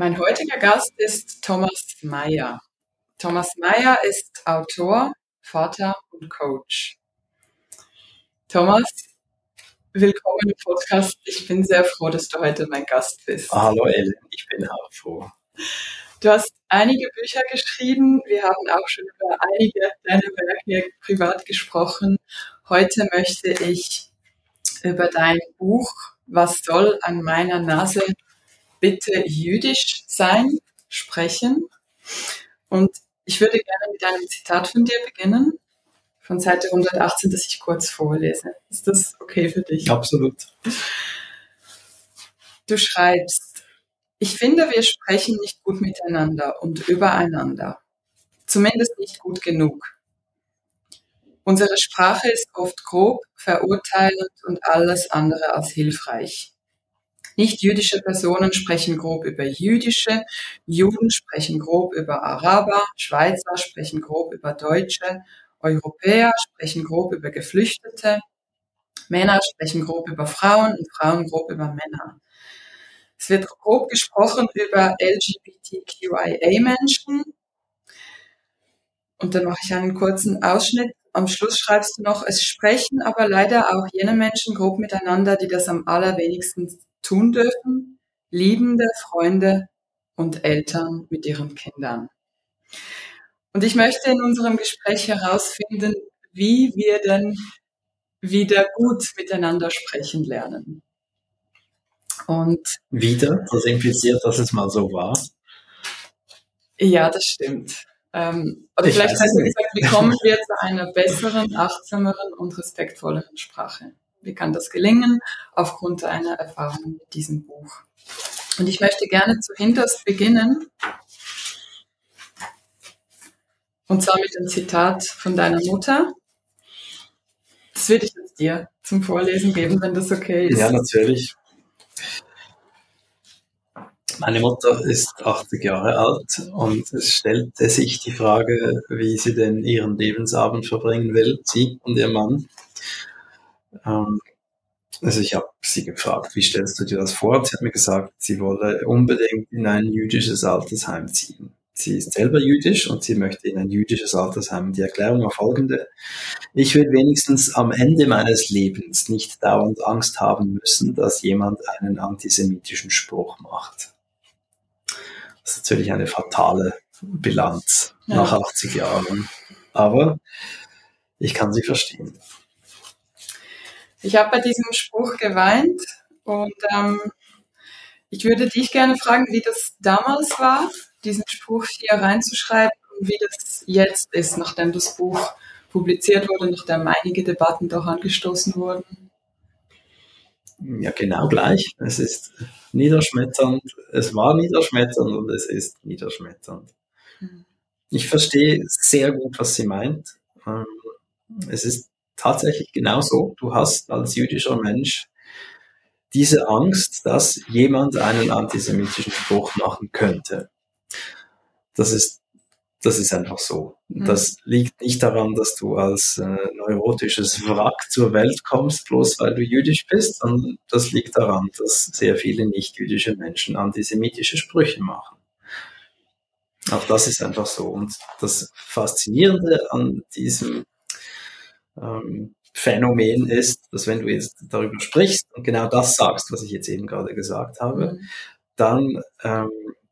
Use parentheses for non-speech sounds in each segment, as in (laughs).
Mein heutiger Gast ist Thomas Mayer. Thomas Mayer ist Autor, Vater und Coach. Thomas, willkommen im Podcast. Ich bin sehr froh, dass du heute mein Gast bist. Hallo Ellen, ich bin auch froh. Du hast einige Bücher geschrieben. Wir haben auch schon über einige deiner Werke privat gesprochen. Heute möchte ich über dein Buch Was soll an meiner Nase bitte jüdisch sein sprechen. Und ich würde gerne mit einem Zitat von dir beginnen, von Seite 118, das ich kurz vorlese. Ist das okay für dich? Absolut. Du schreibst, ich finde, wir sprechen nicht gut miteinander und übereinander. Zumindest nicht gut genug. Unsere Sprache ist oft grob, verurteilend und alles andere als hilfreich. Nicht jüdische Personen sprechen grob über jüdische, Juden sprechen grob über Araber, Schweizer sprechen grob über Deutsche, Europäer sprechen grob über Geflüchtete, Männer sprechen grob über Frauen und Frauen grob über Männer. Es wird grob gesprochen über LGBTQIA-Menschen. Und dann mache ich einen kurzen Ausschnitt. Am Schluss schreibst du noch, es sprechen aber leider auch jene Menschen grob miteinander, die das am allerwenigsten tun dürfen. Liebende Freunde und Eltern mit ihren Kindern. Und ich möchte in unserem Gespräch herausfinden, wie wir denn wieder gut miteinander sprechen lernen. Und wieder, das impliziert, dass es mal so war. Ja, das stimmt. Ähm, oder ich vielleicht hast du gesagt, wie kommen wir zu einer besseren, achtsameren und respektvolleren Sprache? Wie kann das gelingen aufgrund einer Erfahrung mit diesem Buch? Und ich möchte gerne zuhinterst beginnen. Und zwar mit dem Zitat von deiner Mutter. Das würde ich jetzt dir zum Vorlesen geben, wenn das okay ist. Ja, natürlich. Meine Mutter ist 80 Jahre alt und es stellte sich die Frage, wie sie denn ihren Lebensabend verbringen will, sie und ihr Mann. Ähm, also ich habe sie gefragt, wie stellst du dir das vor? Sie hat mir gesagt, sie wolle unbedingt in ein jüdisches Altersheim ziehen. sie ist selber jüdisch und sie möchte in ein jüdisches Altersheim. Die Erklärung war folgende. Ich will wenigstens am Ende meines Lebens nicht dauernd Angst haben müssen, dass jemand einen antisemitischen Spruch macht. Das ist natürlich eine fatale Bilanz ja. nach 80 Jahren. Aber ich kann sie verstehen. Ich habe bei diesem Spruch geweint und ähm, ich würde dich gerne fragen, wie das damals war, diesen Spruch hier reinzuschreiben und wie das jetzt ist, nachdem das Buch publiziert wurde, nachdem einige Debatten doch angestoßen wurden. Ja, genau gleich. Es ist niederschmetternd, es war niederschmetternd und es ist niederschmetternd. Mhm. Ich verstehe sehr gut, was sie meint. Ähm, es ist tatsächlich genau so. Du hast als jüdischer Mensch diese Angst, dass jemand einen antisemitischen Spruch machen könnte. Das ist, das ist einfach so. Mhm. Das liegt nicht daran, dass du als äh, neurotisches Wrack zur Welt kommst, bloß weil du jüdisch bist, sondern das liegt daran, dass sehr viele nicht-jüdische Menschen antisemitische Sprüche machen. Auch das ist einfach so. Und das Faszinierende an diesem ähm, Phänomen ist, dass wenn du jetzt darüber sprichst und genau das sagst, was ich jetzt eben gerade gesagt habe, mhm. dann ähm,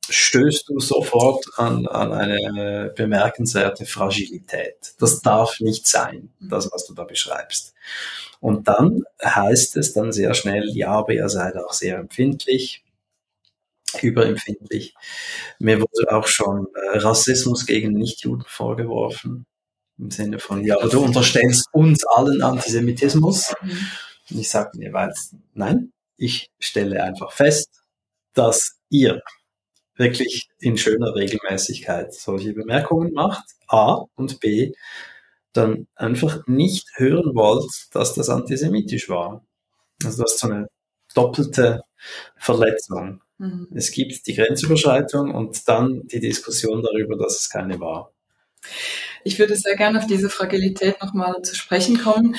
stößt du sofort an, an eine bemerkenswerte Fragilität. Das darf nicht sein, mhm. das, was du da beschreibst. Und dann heißt es dann sehr schnell, ja, aber ihr seid auch sehr empfindlich, überempfindlich. Mir wurde auch schon äh, Rassismus gegen Nichtjuden vorgeworfen. Im Sinne von, ja, aber du unterstellst uns allen Antisemitismus. Und ich sage mir, weil, nein, ich stelle einfach fest, dass ihr wirklich in schöner Regelmäßigkeit solche Bemerkungen macht, A und B, dann einfach nicht hören wollt, dass das antisemitisch war. Also das ist so eine doppelte Verletzung. Mhm. Es gibt die Grenzüberschreitung und dann die Diskussion darüber, dass es keine war. Ich würde sehr gerne auf diese Fragilität nochmal zu sprechen kommen.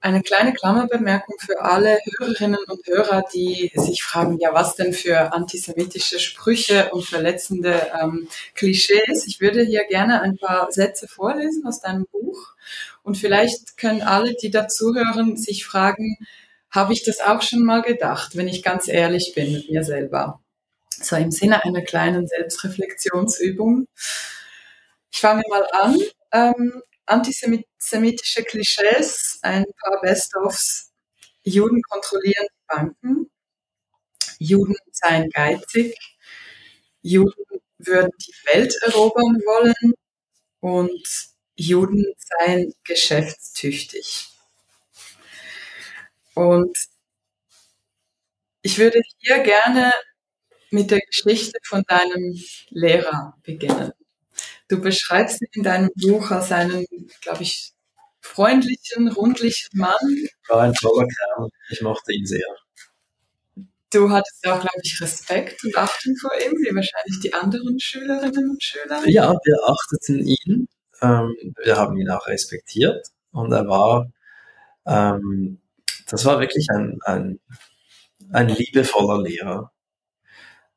Eine kleine Klammerbemerkung für alle Hörerinnen und Hörer, die sich fragen, ja, was denn für antisemitische Sprüche und verletzende ähm, Klischees. Ich würde hier gerne ein paar Sätze vorlesen aus deinem Buch. Und vielleicht können alle, die dazuhören, sich fragen, habe ich das auch schon mal gedacht, wenn ich ganz ehrlich bin mit mir selber? So im Sinne einer kleinen Selbstreflexionsübung. Ich fange mal an. Ähm, antisemitische Klischees, ein paar Best-ofs. Juden kontrollieren die Banken. Juden seien geizig. Juden würden die Welt erobern wollen. Und Juden seien geschäftstüchtig. Und ich würde hier gerne mit der Geschichte von deinem Lehrer beginnen. Du beschreibst ihn in deinem Buch als einen, glaube ich, freundlichen, rundlichen Mann. War ein toller Kerl. Ich mochte ihn sehr. Du hattest auch, glaube ich, Respekt und Achtung vor ihm, wie wahrscheinlich die anderen Schülerinnen und Schüler. Ja, wir achteten ihn. Ähm, wir haben ihn auch respektiert. Und er war, ähm, das war wirklich ein, ein, ein liebevoller Lehrer.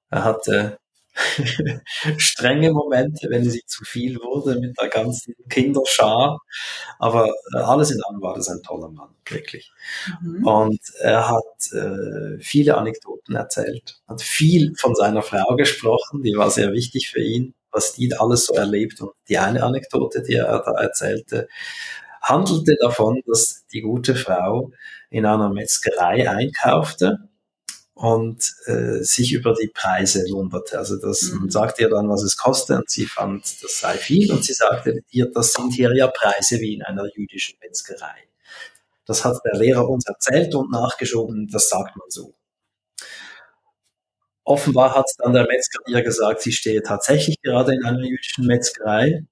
Er hatte (laughs) strenge Momente, wenn sie zu viel wurde mit der ganzen Kinderschar. Aber äh, alles in allem war das ein toller Mann, wirklich. Mhm. Und er hat äh, viele Anekdoten erzählt, hat viel von seiner Frau gesprochen, die war sehr wichtig für ihn, was die alles so erlebt. Und die eine Anekdote, die er da erzählte, handelte davon, dass die gute Frau in einer Metzgerei einkaufte und äh, sich über die Preise wunderte. Also das mhm. man sagte ihr dann, was es kostet und sie fand, das sei viel und sie sagte ihr, das sind hier ja Preise wie in einer jüdischen Metzgerei. Das hat der Lehrer uns erzählt und nachgeschoben, das sagt man so. Offenbar hat dann der Metzger ihr gesagt, sie stehe tatsächlich gerade in einer jüdischen Metzgerei.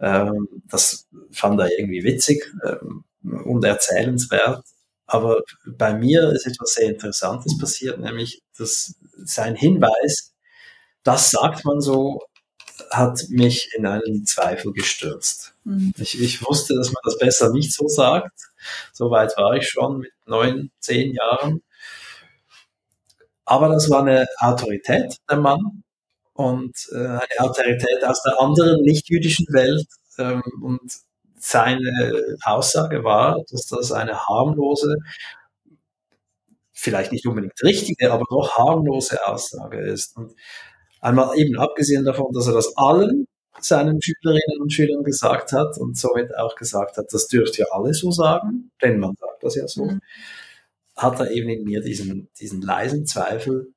Ähm, das fand er irgendwie witzig ähm, und erzählenswert. Aber bei mir ist etwas sehr Interessantes passiert, nämlich dass sein Hinweis, das sagt man so, hat mich in einen Zweifel gestürzt. Mhm. Ich, ich, wusste, dass man das besser nicht so sagt. So weit war ich schon mit neun, zehn Jahren. Aber das war eine Autorität, der Mann. und äh, eine Autorität aus der anderen nicht-jüdischen Welt. Ähm, und seine Aussage war, dass das eine harmlose, vielleicht nicht unbedingt richtige, aber doch harmlose Aussage ist. Und einmal eben abgesehen davon, dass er das allen seinen Schülerinnen und Schülern gesagt hat und somit auch gesagt hat, das dürft ihr alle so sagen, denn man sagt das ja so, mhm. hat er eben in mir diesen, diesen leisen Zweifel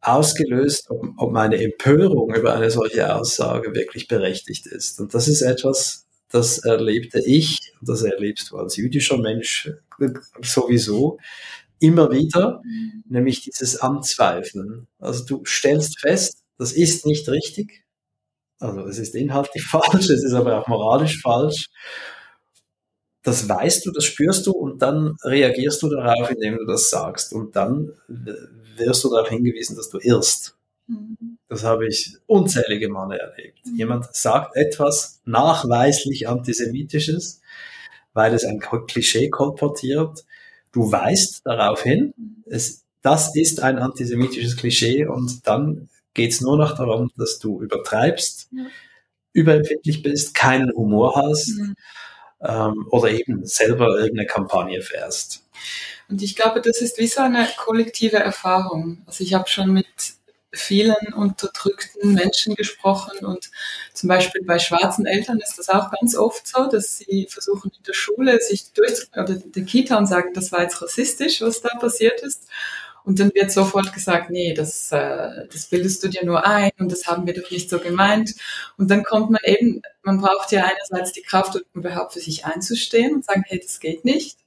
ausgelöst, ob, ob meine Empörung über eine solche Aussage wirklich berechtigt ist. Und das ist etwas, das erlebte ich, das erlebst du als jüdischer Mensch sowieso, immer wieder, mhm. nämlich dieses Anzweifeln. Also du stellst fest, das ist nicht richtig, also es ist inhaltlich (laughs) falsch, es ist aber auch moralisch falsch. Das weißt du, das spürst du und dann reagierst du darauf, indem du das sagst. Und dann wirst du darauf hingewiesen, dass du irrst. Mhm. Das habe ich unzählige Male erlebt. Mhm. Jemand sagt etwas nachweislich Antisemitisches, weil es ein Klischee kolportiert. Du weißt daraufhin, mhm. es, das ist ein antisemitisches Klischee und dann geht es nur noch darum, dass du übertreibst, ja. überempfindlich bist, keinen Humor hast mhm. ähm, oder eben selber irgendeine Kampagne fährst. Und ich glaube, das ist wie so eine kollektive Erfahrung. Also ich habe schon mit vielen unterdrückten Menschen gesprochen und zum Beispiel bei schwarzen Eltern ist das auch ganz oft so, dass sie versuchen in der Schule sich durch oder der Kita und sagen, das war jetzt rassistisch, was da passiert ist. Und dann wird sofort gesagt, nee, das, äh, das bildest du dir nur ein und das haben wir doch nicht so gemeint. Und dann kommt man eben, man braucht ja einerseits die Kraft, überhaupt für sich einzustehen und sagen, hey, das geht nicht.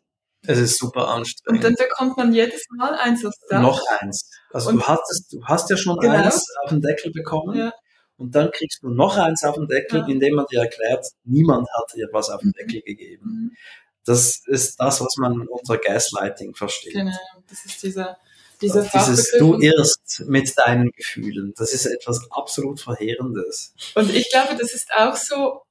Es ist super anstrengend. Und dann bekommt man jedes Mal eins aufs Dach. Noch eins. Also und du hast, du hast ja schon genau. eins auf den Deckel bekommen. Ja. Und dann kriegst du noch eins auf den Deckel, ja. indem man dir erklärt, niemand hat dir was auf den mhm. Deckel gegeben. Mhm. Das ist das, was man unter Gaslighting versteht. Genau, das ist dieser dieser Dieses Du irrst mit deinen Gefühlen, das ist etwas absolut Verheerendes. Und ich glaube, das ist auch so,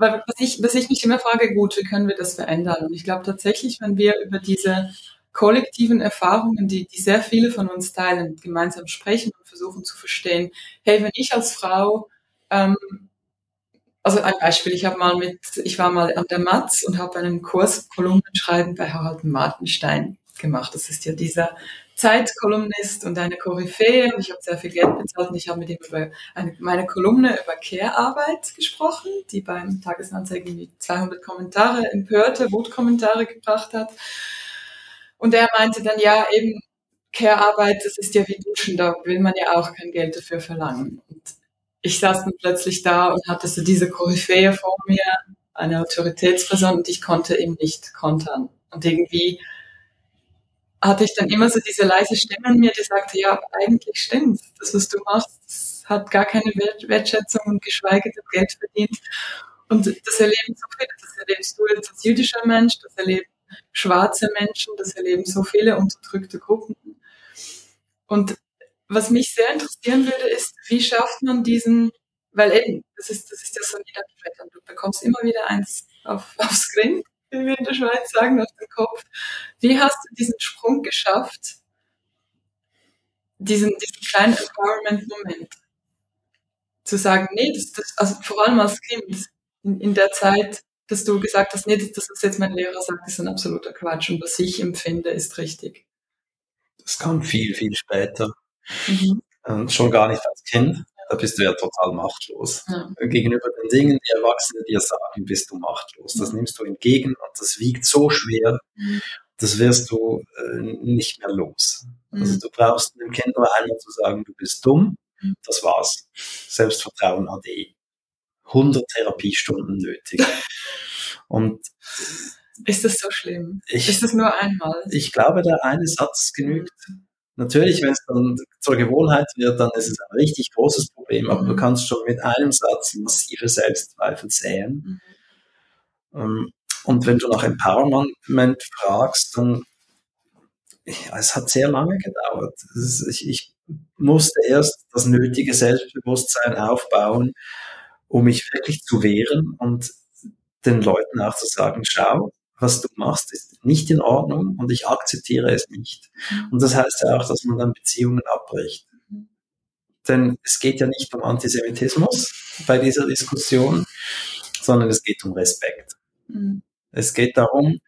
weil was ich, was ich mich immer frage, gut, wie können wir das verändern? Und ich glaube tatsächlich, wenn wir über diese kollektiven Erfahrungen, die, die sehr viele von uns teilen, gemeinsam sprechen und versuchen zu verstehen, hey, wenn ich als Frau ähm, also ein Beispiel, ich habe mal mit, ich war mal an der Matz und habe einen Kurs Kolumnenschreiben bei Harald Martenstein gemacht. Das ist ja dieser Zeitkolumnist und eine Koryphäe ich habe sehr viel Geld bezahlt und ich habe mit ihm über eine, meine Kolumne über Care-Arbeit gesprochen, die beim Tagesanzeigen wie 200 Kommentare, empörte Wutkommentare gebracht hat. Und er meinte dann, ja, eben Care-Arbeit, das ist ja wie Duschen, da will man ja auch kein Geld dafür verlangen. Und ich saß dann plötzlich da und hatte so diese Koryphäe vor mir, eine Autoritätsperson und ich konnte ihm nicht kontern. Und irgendwie hatte ich dann immer so diese leise Stimme in mir, die sagte, ja, eigentlich stimmt, das, was du machst, hat gar keine Wertschätzung und geschweige denn Geld verdient. Und das erleben so viele, das erlebst du jetzt als jüdischer Mensch, das erleben schwarze Menschen, das erleben so viele unterdrückte Gruppen. Und was mich sehr interessieren würde, ist, wie schafft man diesen, weil eben, das ist, das ist ja so niederschmetternd, du bekommst immer wieder eins auf, (laughs) aufs Grind wie wir in der Schweiz sagen, auf den Kopf. Wie hast du diesen Sprung geschafft, diesen, diesen kleinen Empowerment-Moment? Zu sagen, nee, das, das, also vor allem als Kind, in, in der Zeit, dass du gesagt hast, nee, das, das, was jetzt mein Lehrer sagt, ist ein absoluter Quatsch und was ich empfinde, ist richtig. Das kam viel, viel später. Mhm. Und schon gar nicht als Kind da bist du ja total machtlos. Ja. Gegenüber den Dingen, die Erwachsene dir sagen, bist du machtlos. Das nimmst du entgegen und das wiegt so schwer, mhm. das wirst du äh, nicht mehr los. Mhm. Also du brauchst dem Kind nur einmal zu sagen, du bist dumm, mhm. das war's. Selbstvertrauen AD. 100 Therapiestunden nötig. (laughs) Und ist das so schlimm? Ich, ist das nur einmal? Ich glaube, der eine Satz genügt. Natürlich, wenn es dann zur Gewohnheit wird, dann ist es ein richtig großes Problem, aber mhm. du kannst schon mit einem Satz massive Selbstzweifel säen. Mhm. Ähm, und wenn du nach Empowerment fragst, dann ja, es hat sehr lange gedauert. Ist, ich, ich musste erst das nötige Selbstbewusstsein aufbauen, um mich wirklich zu wehren und den Leuten auch zu sagen, schau, was du machst, ist nicht in Ordnung und ich akzeptiere es nicht. Mhm. Und das heißt ja auch, dass man dann Beziehungen abbricht. Denn es geht ja nicht um Antisemitismus bei dieser Diskussion, sondern es geht um Respekt. Mhm. Es geht darum,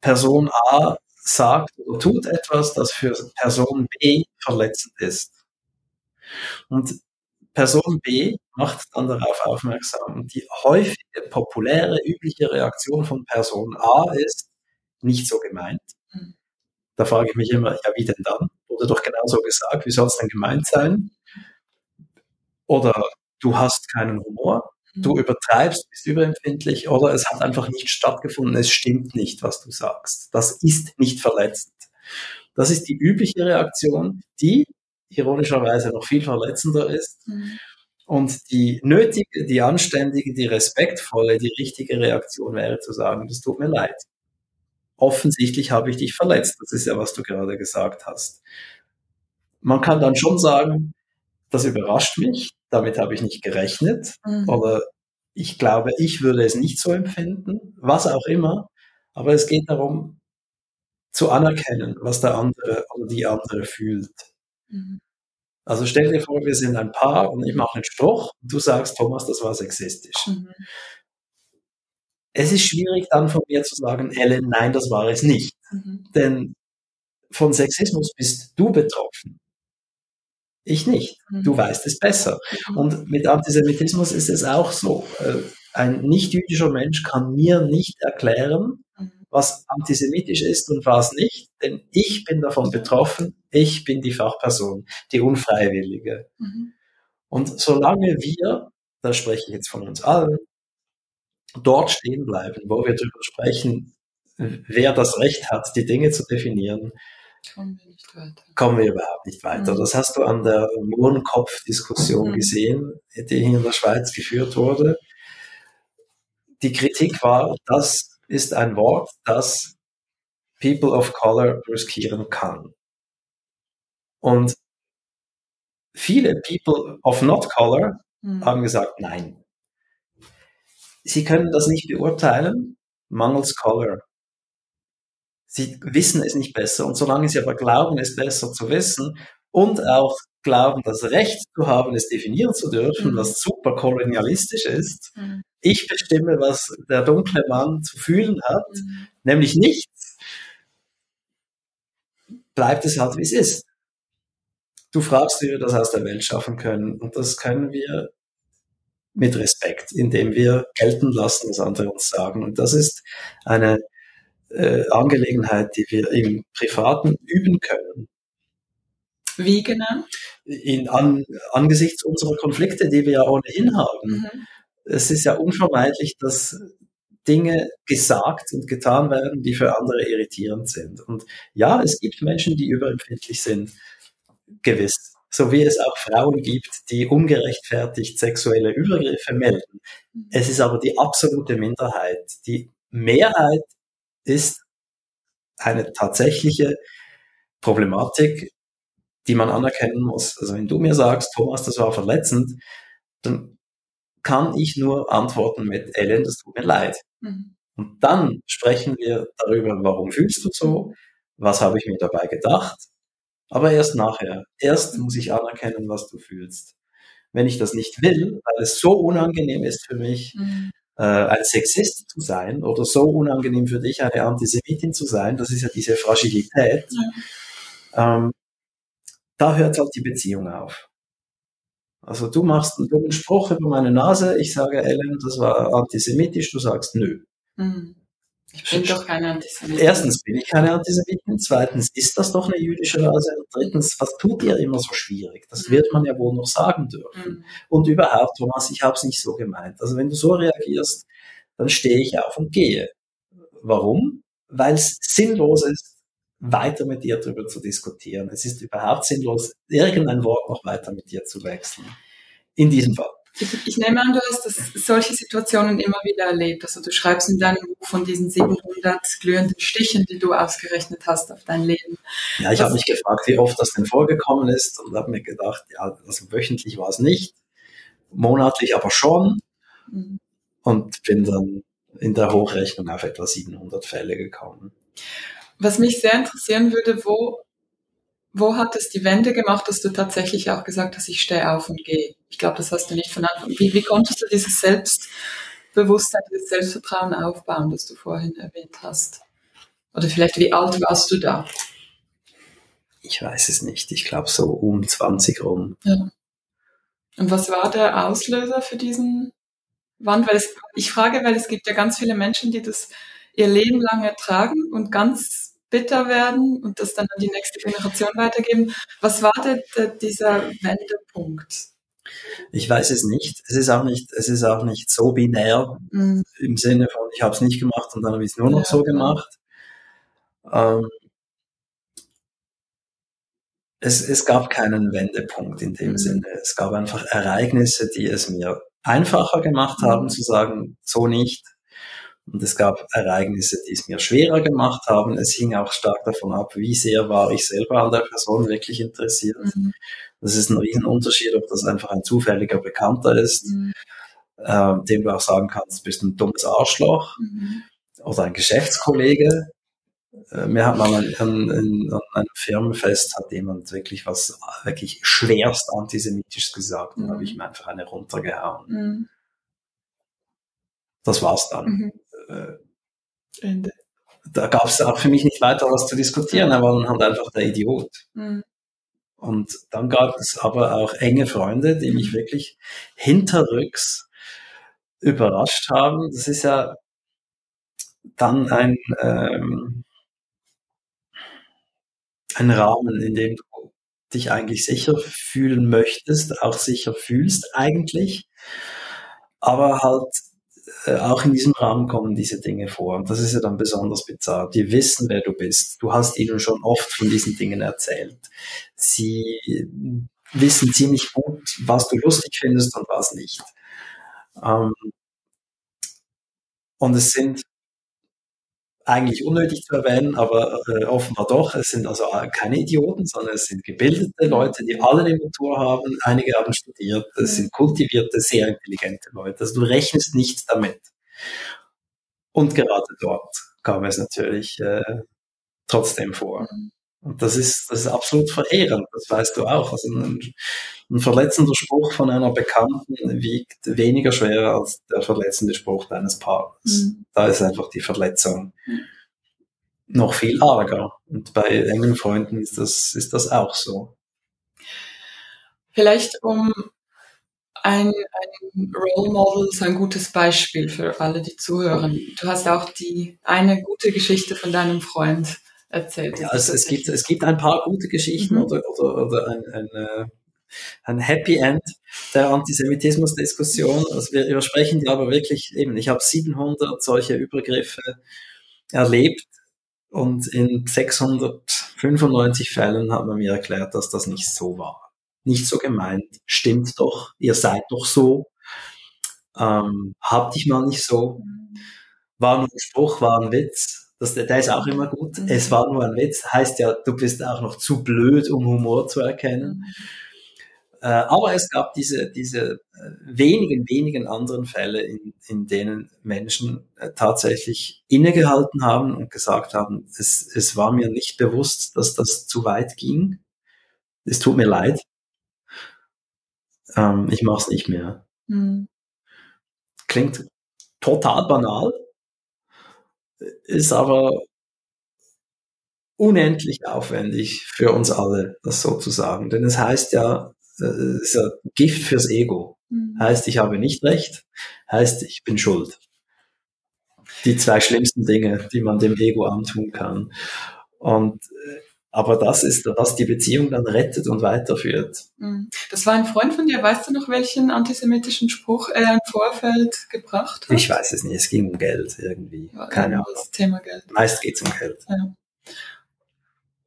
Person A sagt oder tut etwas, das für Person B verletzend ist. Und Person B macht dann darauf aufmerksam. Die häufige, populäre, übliche Reaktion von Person A ist nicht so gemeint. Mhm. Da frage ich mich immer, ja, wie denn dann? Wurde doch genau so gesagt, wie soll es denn gemeint sein? Oder du hast keinen Humor, du mhm. übertreibst, bist überempfindlich, oder es hat einfach nicht stattgefunden, es stimmt nicht, was du sagst. Das ist nicht verletzend. Das ist die übliche Reaktion, die ironischerweise noch viel verletzender ist. Mhm. Und die nötige, die anständige, die respektvolle, die richtige Reaktion wäre zu sagen, das tut mir leid. Offensichtlich habe ich dich verletzt. Das ist ja, was du gerade gesagt hast. Man kann dann schon sagen, das überrascht mich, damit habe ich nicht gerechnet. Mhm. Oder ich glaube, ich würde es nicht so empfinden, was auch immer. Aber es geht darum, zu anerkennen, was der andere oder die andere fühlt. Mhm. Also stell dir vor, wir sind ein Paar und ich mache einen Spruch und du sagst, Thomas, das war sexistisch. Mhm. Es ist schwierig dann von mir zu sagen, Ellen, nein, das war es nicht. Mhm. Denn von Sexismus bist du betroffen. Ich nicht. Mhm. Du weißt es besser. Mhm. Und mit Antisemitismus ist es auch so. Äh, ein nicht-jüdischer Mensch kann mir nicht erklären. Was antisemitisch ist und was nicht, denn ich bin davon betroffen. Ich bin die Fachperson, die Unfreiwillige. Mhm. Und solange wir, da spreche ich jetzt von uns allen, dort stehen bleiben, wo wir darüber sprechen, wer das Recht hat, die Dinge zu definieren, kommen wir nicht weiter. Kommen wir überhaupt nicht weiter. Mhm. Das hast du an der Mohrenkopf-Diskussion mhm. gesehen, die hier in der Schweiz geführt wurde. Die Kritik war, das ist ein Wort, das People of Color riskieren kann. Und viele People of Not Color mhm. haben gesagt, nein. Sie können das nicht beurteilen, mangels Color. Sie wissen es nicht besser. Und solange sie aber glauben, es besser zu wissen und auch glauben, das Recht zu haben, es definieren zu dürfen, mhm. was super kolonialistisch ist, mhm. ich bestimme, was der dunkle Mann zu fühlen hat, mhm. nämlich nichts, bleibt es halt, wie es ist. Du fragst, wie wir das aus der Welt schaffen können. Und das können wir mit Respekt, indem wir gelten lassen, was andere uns sagen. Und das ist eine äh, Angelegenheit, die wir im Privaten üben können. Wie genau? In, an, angesichts unserer Konflikte, die wir ja ohnehin haben. Mhm. Es ist ja unvermeidlich, dass Dinge gesagt und getan werden, die für andere irritierend sind. Und ja, es gibt Menschen, die überempfindlich sind, gewiss. So wie es auch Frauen gibt, die ungerechtfertigt sexuelle Übergriffe melden. Mhm. Es ist aber die absolute Minderheit. Die Mehrheit ist eine tatsächliche Problematik, die man anerkennen muss. Also wenn du mir sagst, Thomas, das war verletzend, dann kann ich nur antworten mit, Ellen, das tut mir leid. Mhm. Und dann sprechen wir darüber, warum fühlst du so, was habe ich mir dabei gedacht, aber erst nachher. Erst muss ich anerkennen, was du fühlst. Wenn ich das nicht will, weil es so unangenehm ist für mich, mhm äh, ein Sexist zu sein oder so unangenehm für dich, eine Antisemitin zu sein, das ist ja diese Fragilität, ja. ähm, da hört halt die Beziehung auf. Also du machst einen dummen Spruch über meine Nase, ich sage, Ellen, das war antisemitisch, du sagst nö. Mhm. Ich bin doch keine Antisemitin. Erstens bin ich keine Antisemitin, zweitens ist das doch eine jüdische Rase und drittens, was tut ihr immer so schwierig? Das mhm. wird man ja wohl noch sagen dürfen. Mhm. Und überhaupt, Thomas, ich habe es nicht so gemeint. Also wenn du so reagierst, dann stehe ich auf und gehe. Warum? Weil es sinnlos ist, weiter mit dir darüber zu diskutieren. Es ist überhaupt sinnlos, irgendein Wort noch weiter mit dir zu wechseln. In diesem Fall. Ich, ich, nehme an, du hast das, solche Situationen immer wieder erlebt. Also du schreibst in deinem Buch von diesen 700 glühenden Stichen, die du ausgerechnet hast auf dein Leben. Ja, ich habe mich gefragt, wie oft das denn vorgekommen ist und habe mir gedacht, ja, also wöchentlich war es nicht, monatlich aber schon mhm. und bin dann in der Hochrechnung auf etwa 700 Fälle gekommen. Was mich sehr interessieren würde, wo wo hat es die Wende gemacht, dass du tatsächlich auch gesagt hast, ich stehe auf und gehe? Ich glaube, das hast du nicht von Anfang. Wie, wie konntest du dieses Selbstbewusstsein, dieses Selbstvertrauen aufbauen, das du vorhin erwähnt hast? Oder vielleicht, wie alt warst du da? Ich weiß es nicht. Ich glaube so um 20 rum. Ja. Und was war der Auslöser für diesen Wand? Weil es, ich frage, weil es gibt ja ganz viele Menschen, die das ihr Leben lang ertragen und ganz bitter werden und das dann an die nächste Generation weitergeben. Was war denn dieser Wendepunkt? Ich weiß es nicht. Es ist auch nicht, es ist auch nicht so binär mhm. im Sinne von, ich habe es nicht gemacht und dann habe ich es nur noch ja, so gemacht. Ähm, es, es gab keinen Wendepunkt in dem mhm. Sinne. Es gab einfach Ereignisse, die es mir einfacher gemacht haben, mhm. zu sagen, so nicht. Und es gab Ereignisse, die es mir schwerer gemacht haben. Es hing auch stark davon ab, wie sehr war ich selber an der Person wirklich interessiert. Mhm. Das ist ein Riesenunterschied, ob das einfach ein zufälliger Bekannter ist, mhm. äh, dem du auch sagen kannst, du bist ein dummes Arschloch, mhm. oder ein Geschäftskollege, äh, mir hat mal an, an, an, einem Firmenfest hat jemand wirklich was wirklich schwerst antisemitisches gesagt und mhm. habe ich mir einfach eine runtergehauen. Mhm. Das war's dann. Äh, Ende. Da gab es auch für mich nicht weiter was zu diskutieren, er war dann halt einfach der Idiot. Mhm. Und dann gab es aber auch enge Freunde, die mich wirklich hinterrücks überrascht haben. Das ist ja dann ein, ähm, ein Rahmen, in dem du dich eigentlich sicher fühlen möchtest, auch sicher fühlst eigentlich, aber halt auch in diesem Rahmen kommen diese Dinge vor. Und das ist ja dann besonders bizarr. Die wissen, wer du bist. Du hast ihnen schon oft von diesen Dingen erzählt. Sie wissen ziemlich gut, was du lustig findest und was nicht. Ähm, und es sind eigentlich unnötig zu erwähnen, aber äh, offenbar doch. Es sind also keine Idioten, sondern es sind gebildete Leute, die alle eine Matur haben. Einige haben studiert. Es sind kultivierte, sehr intelligente Leute. Also du rechnest nicht damit. Und gerade dort kam es natürlich äh, trotzdem vor. Und das ist, das ist absolut verheerend, das weißt du auch. Also ein, ein verletzender Spruch von einer Bekannten wiegt weniger schwer als der verletzende Spruch deines Partners. Mhm. Da ist einfach die Verletzung mhm. noch viel arger. Und bei engen Freunden ist das, ist das auch so. Vielleicht um ein, ein Role Model, so ein gutes Beispiel für alle, die zuhören. Du hast auch die eine gute Geschichte von deinem Freund erzählt. Ja, also es, gibt, es gibt ein paar gute Geschichten mhm. oder, oder, oder ein, ein, äh, ein Happy End der Antisemitismusdiskussion. Also wir übersprechen die aber wirklich eben, ich habe 700 solche Übergriffe erlebt und in 695 Fällen hat man mir erklärt, dass das nicht so war. Nicht so gemeint. Stimmt doch, ihr seid doch so. Ähm, hab dich mal nicht so. War nur ein Spruch, war ein Witz. Das, der ist auch immer gut. Mhm. Es war nur ein Witz, heißt ja, du bist auch noch zu blöd, um Humor zu erkennen. Mhm. Äh, aber es gab diese, diese äh, wenigen, wenigen anderen Fälle, in, in denen Menschen äh, tatsächlich innegehalten haben und gesagt haben, es, es war mir nicht bewusst, dass das zu weit ging. Es tut mir leid. Ähm, ich mache es nicht mehr. Mhm. Klingt total banal, ist aber unendlich aufwendig für uns alle, das sozusagen. Denn es heißt ja, äh, es ist ja Gift fürs Ego. Mhm. Heißt, ich habe nicht recht, heißt, ich bin schuld. Die zwei schlimmsten Dinge, die man dem Ego antun kann. Und äh, aber das ist, was die Beziehung dann rettet und weiterführt. Mhm. Das war ein Freund von dir. Weißt du noch, welchen antisemitischen Spruch er im Vorfeld gebracht hat? Ich weiß es nicht. Es ging um Geld irgendwie. Ja, Keine Ahnung. Das Thema Geld. Meist geht es um Geld. Ja.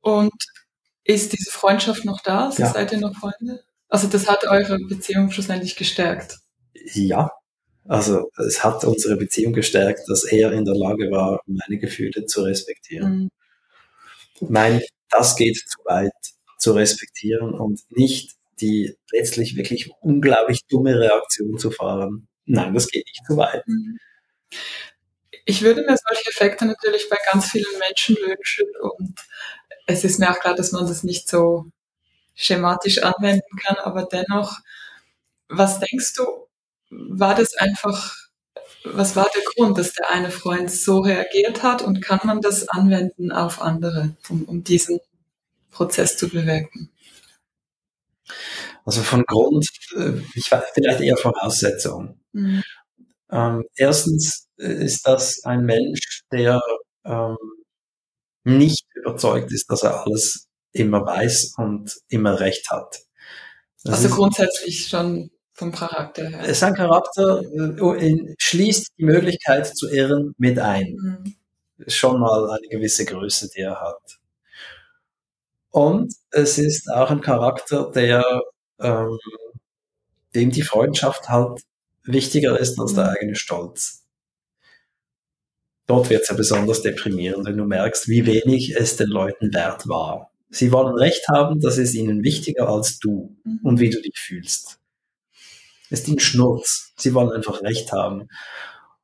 Und ist diese Freundschaft noch da? Also ja. Seid ihr noch Freunde? Also das hat eure Beziehung schlussendlich gestärkt? Ja. Also es hat unsere Beziehung gestärkt, dass er in der Lage war, meine Gefühle zu respektieren. Mhm. Mein das geht zu weit zu respektieren und nicht die letztlich wirklich unglaublich dumme Reaktion zu fahren. Nein, das geht nicht zu weit. Mhm. Ich würde mir solche Effekte natürlich bei ganz vielen Menschen wünschen und es ist mir auch klar, dass man das nicht so schematisch anwenden kann, aber dennoch, was denkst du, war das einfach, was war der Grund, dass der eine Freund so reagiert hat und kann man das anwenden auf andere, um, um diesen Prozess zu bewirken? Also von Grund, äh, ich weiß vielleicht eher Voraussetzung. Mhm. Ähm, erstens ist das ein Mensch, der ähm, nicht überzeugt ist, dass er alles immer weiß und immer recht hat. Das also grundsätzlich schon vom Charakter her. Sein Charakter äh, schließt die Möglichkeit zu irren mit ein. Mhm. Schon mal eine gewisse Größe, die er hat. Und es ist auch ein Charakter, der ähm, dem die Freundschaft halt wichtiger ist als der mhm. eigene Stolz. Dort wird es ja besonders deprimierend, wenn du merkst, wie wenig es den Leuten wert war. Sie wollen Recht haben, das ist ihnen wichtiger als du mhm. und wie du dich fühlst. Es ihnen Schnurz. Sie wollen einfach Recht haben.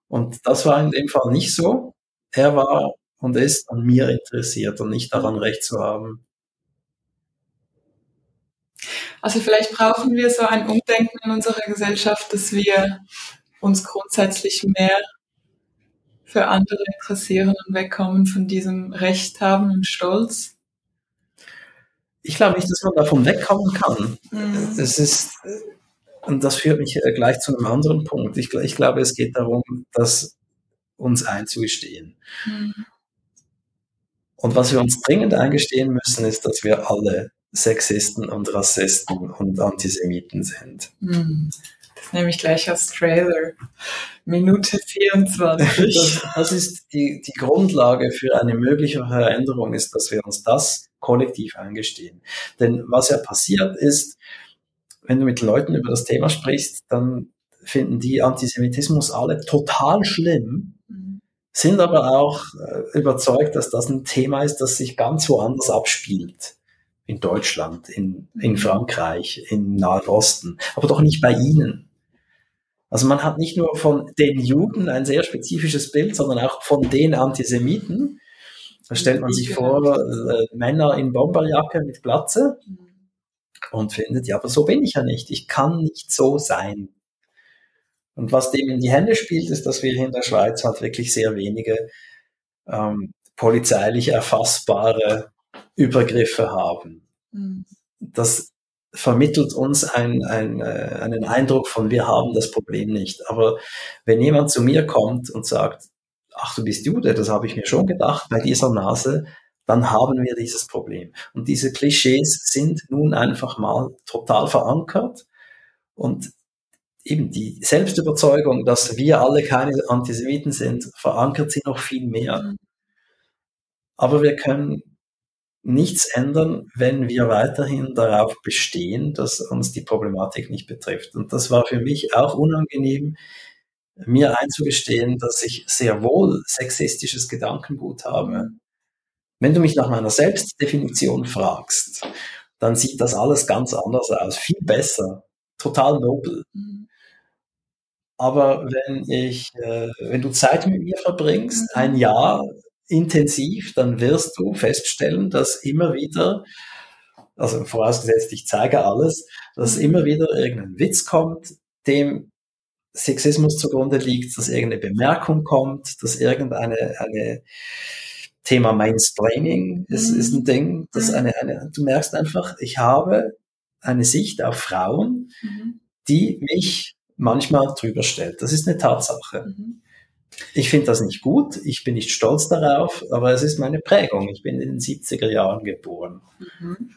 Und das war in dem Fall nicht so. Er war und ist an mir interessiert und nicht daran, Recht zu haben. Also vielleicht brauchen wir so ein Umdenken in unserer Gesellschaft, dass wir uns grundsätzlich mehr für andere interessieren und wegkommen von diesem Recht haben und Stolz. Ich glaube nicht, dass man davon wegkommen kann. Mhm. Es ist, und das führt mich äh, gleich zu einem anderen Punkt. Ich, ich glaube, es geht darum, dass uns einzugestehen. Mhm. Und was wir uns dringend eingestehen müssen, ist, dass wir alle Sexisten und Rassisten und Antisemiten sind. Hm. Das nehme ich gleich als Trailer. Minute 24. Das, das ist die, die Grundlage für eine mögliche Veränderung, ist, dass wir uns das kollektiv eingestehen. Denn was ja passiert ist, wenn du mit Leuten über das Thema sprichst, dann finden die Antisemitismus alle total schlimm, hm. sind aber auch äh, überzeugt, dass das ein Thema ist, das sich ganz woanders abspielt in Deutschland, in, in Frankreich, im Nahen Osten, aber doch nicht bei ihnen. Also man hat nicht nur von den Juden ein sehr spezifisches Bild, sondern auch von den Antisemiten. Da stellt man sich vor, äh, Männer in Bomberjacke mit Glatze und findet, ja, aber so bin ich ja nicht. Ich kann nicht so sein. Und was dem in die Hände spielt, ist, dass wir hier in der Schweiz halt wirklich sehr wenige ähm, polizeilich erfassbare Übergriffe haben. Mhm. Das vermittelt uns ein, ein, äh, einen Eindruck von, wir haben das Problem nicht. Aber wenn jemand zu mir kommt und sagt, ach, du bist Jude, das habe ich mir schon gedacht, bei dieser Nase, dann haben wir dieses Problem. Und diese Klischees sind nun einfach mal total verankert. Und eben die Selbstüberzeugung, dass wir alle keine Antisemiten sind, verankert sie noch viel mehr. Mhm. Aber wir können nichts ändern, wenn wir weiterhin darauf bestehen, dass uns die Problematik nicht betrifft. Und das war für mich auch unangenehm, mir einzugestehen, dass ich sehr wohl sexistisches Gedankengut habe. Wenn du mich nach meiner Selbstdefinition fragst, dann sieht das alles ganz anders aus, viel besser, total nobel. Mhm. Aber wenn ich, äh, wenn du Zeit mit mir verbringst, mhm. ein Jahr, intensiv, dann wirst du feststellen, dass immer wieder, also vorausgesetzt, ich zeige alles, dass mhm. immer wieder irgendein Witz kommt, dem Sexismus zugrunde liegt, dass irgendeine Bemerkung kommt, dass irgendeine eine Thema Mainstreaming ist, mhm. ist ein Ding, dass mhm. eine, eine, du merkst einfach, ich habe eine Sicht auf Frauen, mhm. die mich manchmal drüber stellt. Das ist eine Tatsache. Mhm. Ich finde das nicht gut, ich bin nicht stolz darauf, aber es ist meine Prägung. Ich bin in den 70er Jahren geboren. Mhm.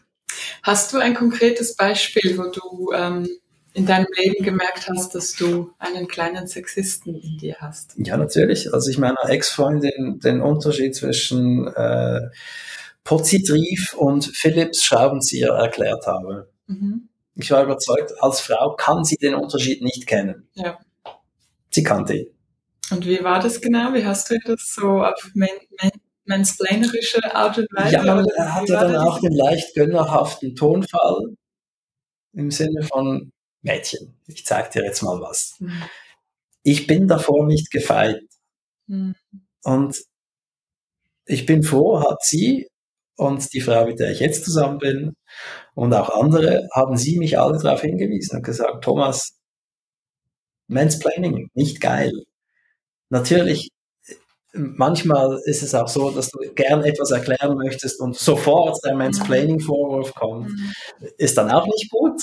Hast du ein konkretes Beispiel, wo du ähm, in deinem Leben gemerkt hast, dass du einen kleinen Sexisten in dir hast? Ja, natürlich. Als ich meiner Ex-Freundin den Unterschied zwischen äh, Pozitrief und Philips Schraubenzieher erklärt habe. Mhm. Ich war überzeugt, als Frau kann sie den Unterschied nicht kennen. Ja. Sie kannte ihn. Und wie war das genau? Wie hast du das so auf men men mansplainerische Art und Weise? Ja, man hatte dann auch den leicht gönnerhaften Tonfall im Sinne von Mädchen, ich zeig dir jetzt mal was. Mhm. Ich bin davor nicht gefeit. Mhm. Und ich bin froh, hat sie und die Frau, mit der ich jetzt zusammen bin und auch andere, haben sie mich alle darauf hingewiesen und gesagt, Thomas, Mansplaining, nicht geil. Natürlich, manchmal ist es auch so, dass du gern etwas erklären möchtest und sofort der Mansplaining-Vorwurf kommt. Mhm. Ist dann auch nicht gut.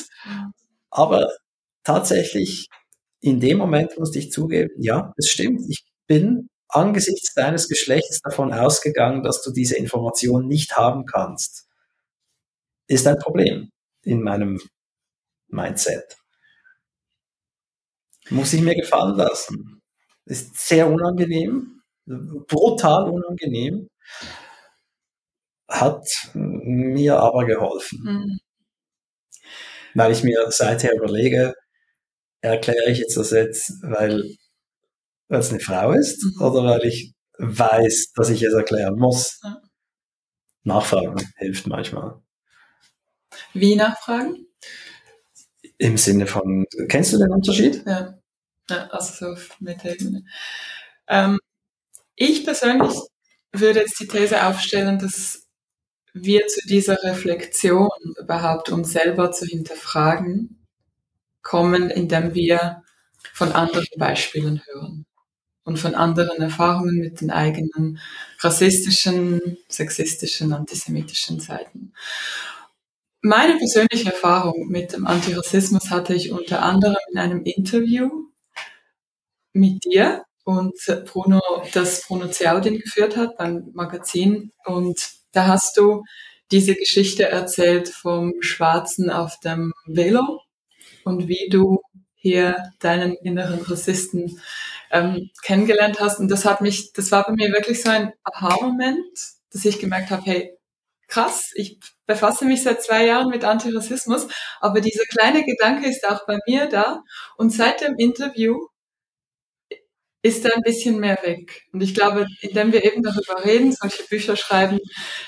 Aber tatsächlich, in dem Moment musste ich zugeben, ja, es stimmt. Ich bin angesichts deines Geschlechts davon ausgegangen, dass du diese Information nicht haben kannst, ist ein Problem in meinem Mindset. Muss ich mir gefallen lassen. Ist sehr unangenehm, brutal unangenehm, hat mir aber geholfen. Mhm. Weil ich mir seither überlege, erkläre ich jetzt das jetzt, weil es eine Frau ist mhm. oder weil ich weiß, dass ich es erklären muss. Ja. Nachfragen hilft manchmal. Wie nachfragen? Im Sinne von, kennst du den Unterschied? Ja, ja also so Metaebene. Ähm, ich persönlich würde jetzt die These aufstellen, dass wir zu dieser Reflexion überhaupt, um selber zu hinterfragen, kommen, indem wir von anderen Beispielen hören und von anderen Erfahrungen mit den eigenen rassistischen, sexistischen, antisemitischen Seiten. Meine persönliche Erfahrung mit dem Antirassismus hatte ich unter anderem in einem Interview mit dir und Bruno, das Bruno Ziaudin geführt hat beim Magazin. Und da hast du diese Geschichte erzählt vom Schwarzen auf dem Velo und wie du hier deinen inneren Rassisten ähm, kennengelernt hast. Und das hat mich, das war bei mir wirklich so ein Aha-Moment, dass ich gemerkt habe, hey, krass, ich befasse mich seit zwei Jahren mit Antirassismus, aber dieser kleine Gedanke ist auch bei mir da. Und seit dem Interview ist da ein bisschen mehr weg. Und ich glaube, indem wir eben darüber reden, solche Bücher schreiben,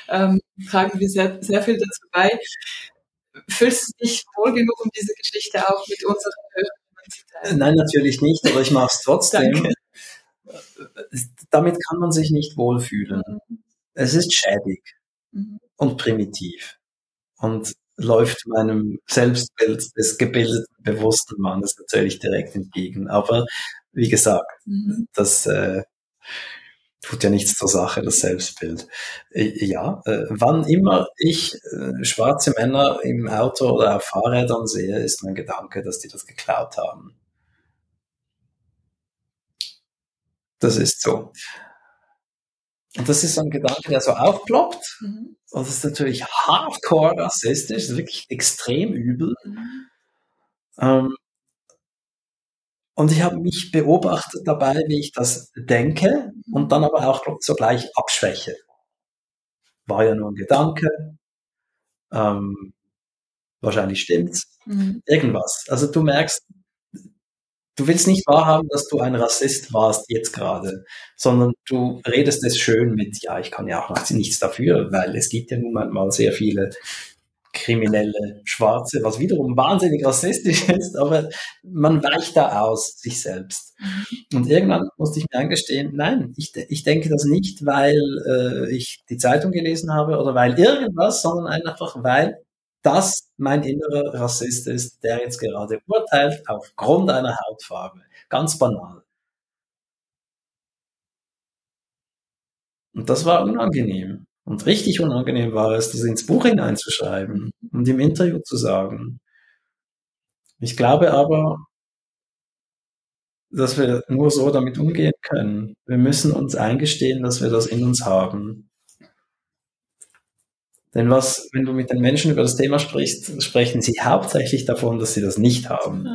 ähm, tragen wir sehr, sehr viel dazu bei. Fühlst du dich wohl genug, um diese Geschichte auch mit unseren Hörern Nein, natürlich nicht, aber ich mache es trotzdem. Damit kann man sich nicht wohlfühlen. Mhm. Es ist schädig mhm. und primitiv und läuft meinem Selbstbild des gebildeten, bewussten Mannes natürlich direkt entgegen. Aber wie gesagt, mhm. das äh, tut ja nichts zur Sache, das Selbstbild. Äh, ja, äh, wann immer ich äh, schwarze Männer im Auto oder auf Fahrrädern sehe, ist mein Gedanke, dass die das geklaut haben. Das ist so. Und das ist so ein Gedanke, der so aufploppt. Mhm. Und das ist natürlich hardcore rassistisch, ist wirklich extrem übel. Mhm. Ähm, und ich habe mich beobachtet dabei, wie ich das denke und dann aber auch sogleich abschwäche. War ja nur ein Gedanke. Ähm, wahrscheinlich stimmt's. Mhm. Irgendwas. Also du merkst, du willst nicht wahrhaben, dass du ein Rassist warst jetzt gerade, sondern du redest es schön mit, ja, ich kann ja auch nichts dafür, weil es gibt ja nun mal sehr viele kriminelle Schwarze, was wiederum wahnsinnig rassistisch (laughs) ist, aber man weicht da aus, sich selbst. Mhm. Und irgendwann musste ich mir eingestehen, nein, ich, ich denke das nicht, weil äh, ich die Zeitung gelesen habe oder weil irgendwas, sondern einfach, weil das mein innerer Rassist ist, der jetzt gerade urteilt aufgrund einer Hautfarbe. Ganz banal. Und das war unangenehm. Und richtig unangenehm war es, das ins Buch hineinzuschreiben und im Interview zu sagen. Ich glaube aber, dass wir nur so damit umgehen können. Wir müssen uns eingestehen, dass wir das in uns haben. Denn was, wenn du mit den Menschen über das Thema sprichst, sprechen sie hauptsächlich davon, dass sie das nicht haben.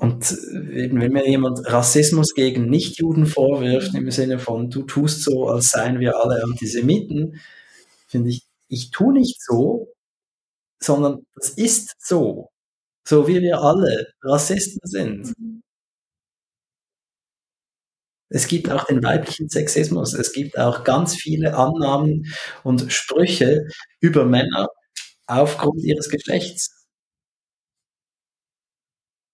Und eben, wenn mir jemand Rassismus gegen Nichtjuden vorwirft, im Sinne von, du tust so, als seien wir alle Antisemiten, finde ich, ich tue nicht so, sondern das ist so. So wie wir alle Rassisten sind. Es gibt auch den weiblichen Sexismus. Es gibt auch ganz viele Annahmen und Sprüche über Männer aufgrund ihres Geschlechts.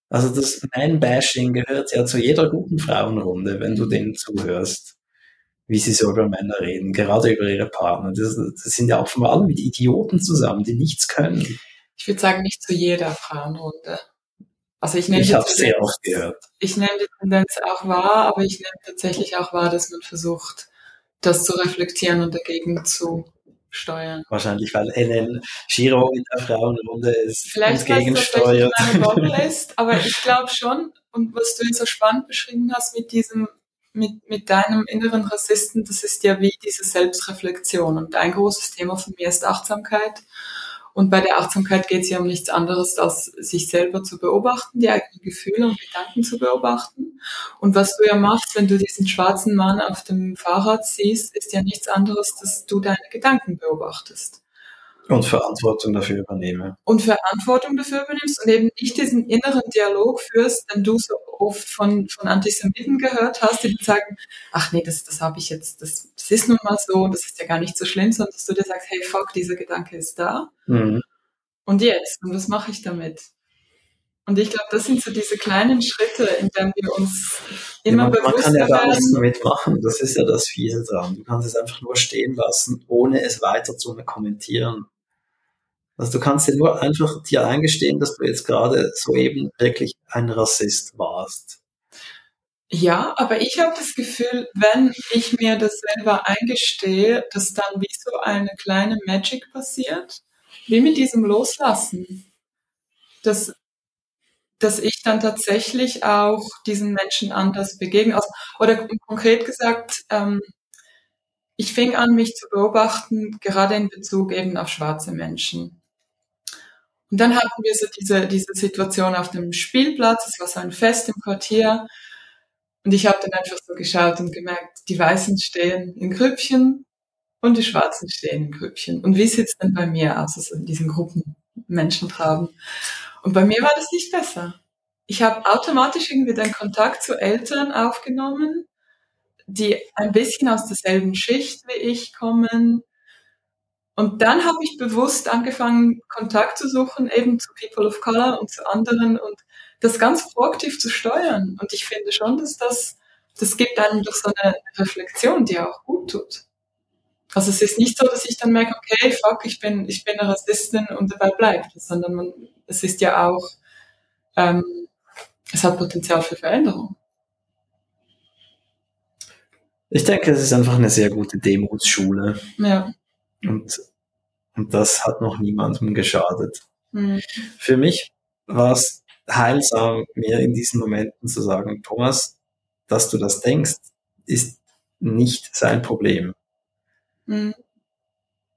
Also das Man-Bashing gehört ja zu jeder guten Frauenrunde, wenn du denen zuhörst. wie sie so über Männer reden, gerade über ihre Partner. Das, das sind ja auch vor allem mit Idioten zusammen, die nichts können. Ich würde sagen, nicht zu jeder Frauenrunde. Also ich nehme ich habe sehr oft gehört. Ich nehme die Tendenz auch wahr, aber ich nehme tatsächlich auch wahr, dass man versucht, das zu reflektieren und dagegen zu steuern. Wahrscheinlich, weil NN Giro in der Frauenrunde ist Vielleicht, Bubble ist, (laughs) aber ich glaube schon, und was du jetzt so spannend beschrieben hast mit diesem mit, mit deinem inneren Rassisten, das ist ja wie diese Selbstreflexion. Und ein großes Thema von mir ist Achtsamkeit. Und bei der Achtsamkeit geht es ja um nichts anderes, als sich selber zu beobachten, die eigenen Gefühle und Gedanken zu beobachten. Und was du ja machst, wenn du diesen schwarzen Mann auf dem Fahrrad siehst, ist ja nichts anderes, dass du deine Gedanken beobachtest. Und Verantwortung dafür übernehme. Und Verantwortung dafür übernimmst und eben nicht diesen inneren Dialog führst, den du so oft von, von Antisemiten gehört hast, die sagen, ach nee, das, das habe ich jetzt, das, das ist nun mal so, das ist ja gar nicht so schlimm, sondern dass du dir sagst, hey fuck, dieser Gedanke ist da. Mhm. Und jetzt? Und was mache ich damit? Und ich glaube, das sind so diese kleinen Schritte, in denen wir uns immer ja, man, bewusster Man kann ja gar nichts damit machen. Das ist ja das Fiese dran. Du kannst es einfach nur stehen lassen, ohne es weiter zu kommentieren. Also du kannst dir nur einfach dir eingestehen, dass du jetzt gerade soeben wirklich ein Rassist warst. Ja, aber ich habe das Gefühl, wenn ich mir das selber eingestehe, dass dann wie so eine kleine Magic passiert, wie mit diesem Loslassen, dass, dass ich dann tatsächlich auch diesen Menschen anders begegne. Also, oder konkret gesagt, ähm, ich fing an, mich zu beobachten, gerade in Bezug eben auf schwarze Menschen. Und dann hatten wir so diese, diese Situation auf dem Spielplatz, es war so ein Fest im Quartier. Und ich habe dann einfach so geschaut und gemerkt, die Weißen stehen in Grüppchen und die Schwarzen stehen in Grüppchen. Und wie sieht es denn bei mir aus, also in diesen Gruppen Menschen haben? Und bei mir war das nicht besser. Ich habe automatisch irgendwie den Kontakt zu Eltern aufgenommen, die ein bisschen aus derselben Schicht wie ich kommen, und dann habe ich bewusst angefangen, Kontakt zu suchen, eben zu People of Color und zu anderen und das ganz proaktiv zu steuern. Und ich finde schon, dass das, das gibt einem doch so eine Reflexion, die auch gut tut. Also es ist nicht so, dass ich dann merke, okay, fuck, ich bin, ich bin eine Rassistin und dabei bleibt, sondern man, es ist ja auch, ähm, es hat Potenzial für Veränderung. Ich denke, es ist einfach eine sehr gute Demutsschule. Ja. Und, und das hat noch niemandem geschadet. Mhm. Für mich war es heilsam, mir in diesen Momenten zu sagen, Thomas, dass du das denkst, ist nicht sein Problem. Mhm.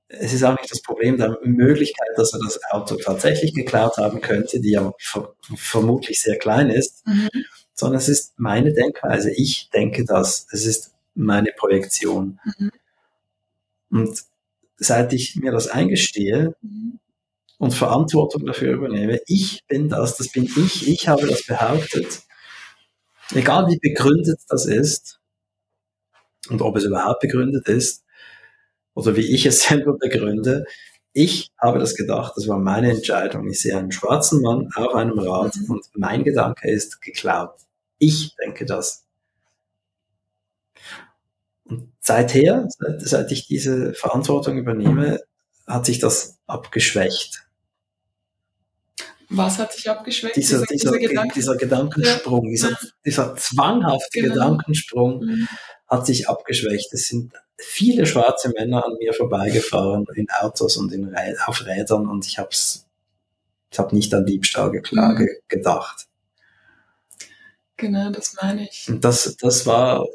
Es ist auch nicht das Problem der Möglichkeit, dass er das Auto tatsächlich geklaut haben könnte, die ja ver vermutlich sehr klein ist, mhm. sondern es ist meine Denkweise. Ich denke das. Es ist meine Projektion. Mhm. Und seit ich mir das eingestehe mhm. und Verantwortung dafür übernehme, ich bin das, das bin ich, ich habe das behauptet, egal wie begründet das ist und ob es überhaupt begründet ist oder wie ich es (laughs) selber begründe, ich habe das gedacht, das war meine Entscheidung. Ich sehe einen schwarzen Mann auf einem Rad mhm. und mein Gedanke ist geklaut. Ich denke das. Und seither, seit, seit ich diese Verantwortung übernehme, hat sich das abgeschwächt. Was hat sich abgeschwächt? Dieser, dieser, dieser, Gedanken? dieser Gedankensprung, ja. dieser, dieser zwanghafte genau. Gedankensprung mhm. hat sich abgeschwächt. Es sind viele schwarze Männer an mir vorbeigefahren in Autos und in, auf Rädern und ich habe ich hab nicht an Diebstahl mhm. gedacht. Genau, das meine ich. Und das, das war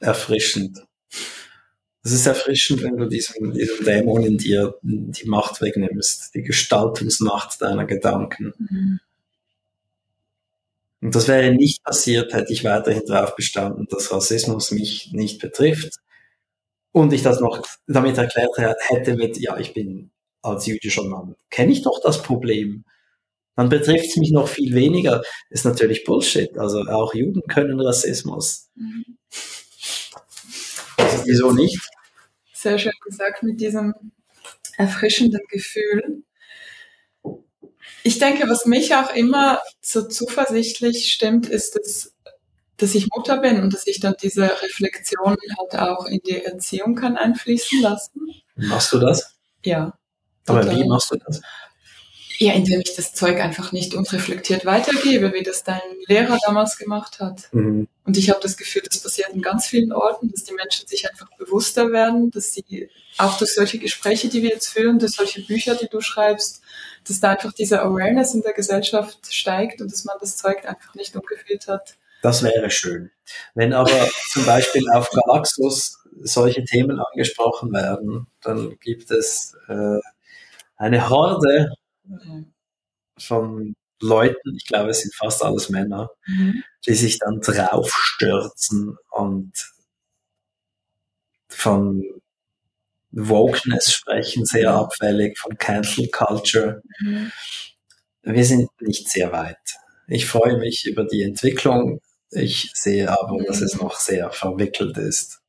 erfrischend. Es ist erfrischend, wenn du diesem, diesem Dämon in dir die Macht wegnimmst, die Gestaltungsmacht deiner Gedanken. Mhm. Und das wäre nicht passiert, hätte ich weiterhin darauf bestanden, dass Rassismus mich nicht betrifft. Und ich das noch damit erklärt hätte mit, ja, ich bin als jüdischer Mann, kenne ich doch das Problem. Dann betrifft es mich noch viel weniger. Ist natürlich Bullshit. Also auch Juden können Rassismus. Mhm. Wieso nicht? Sehr schön gesagt mit diesem erfrischenden Gefühl. Ich denke, was mich auch immer so zuversichtlich stimmt, ist, dass, dass ich Mutter bin und dass ich dann diese Reflexion halt auch in die Erziehung kann einfließen lassen. Machst du das? Ja. Aber wie machst du das? Ja, indem ich das Zeug einfach nicht unreflektiert weitergebe, wie das dein Lehrer damals gemacht hat. Mhm. Und ich habe das Gefühl, das passiert in ganz vielen Orten, dass die Menschen sich einfach bewusster werden, dass sie auch durch solche Gespräche, die wir jetzt führen, durch solche Bücher, die du schreibst, dass da einfach diese Awareness in der Gesellschaft steigt und dass man das Zeug einfach nicht ungefiltert. Das wäre schön. Wenn aber zum Beispiel auf Galaxus solche Themen angesprochen werden, dann gibt es äh, eine Horde von Leuten, ich glaube, es sind fast alles Männer, mhm. die sich dann draufstürzen und von Wokeness sprechen, sehr abfällig, von Cancel Culture. Mhm. Wir sind nicht sehr weit. Ich freue mich über die Entwicklung. Ich sehe aber, mhm. dass es noch sehr verwickelt ist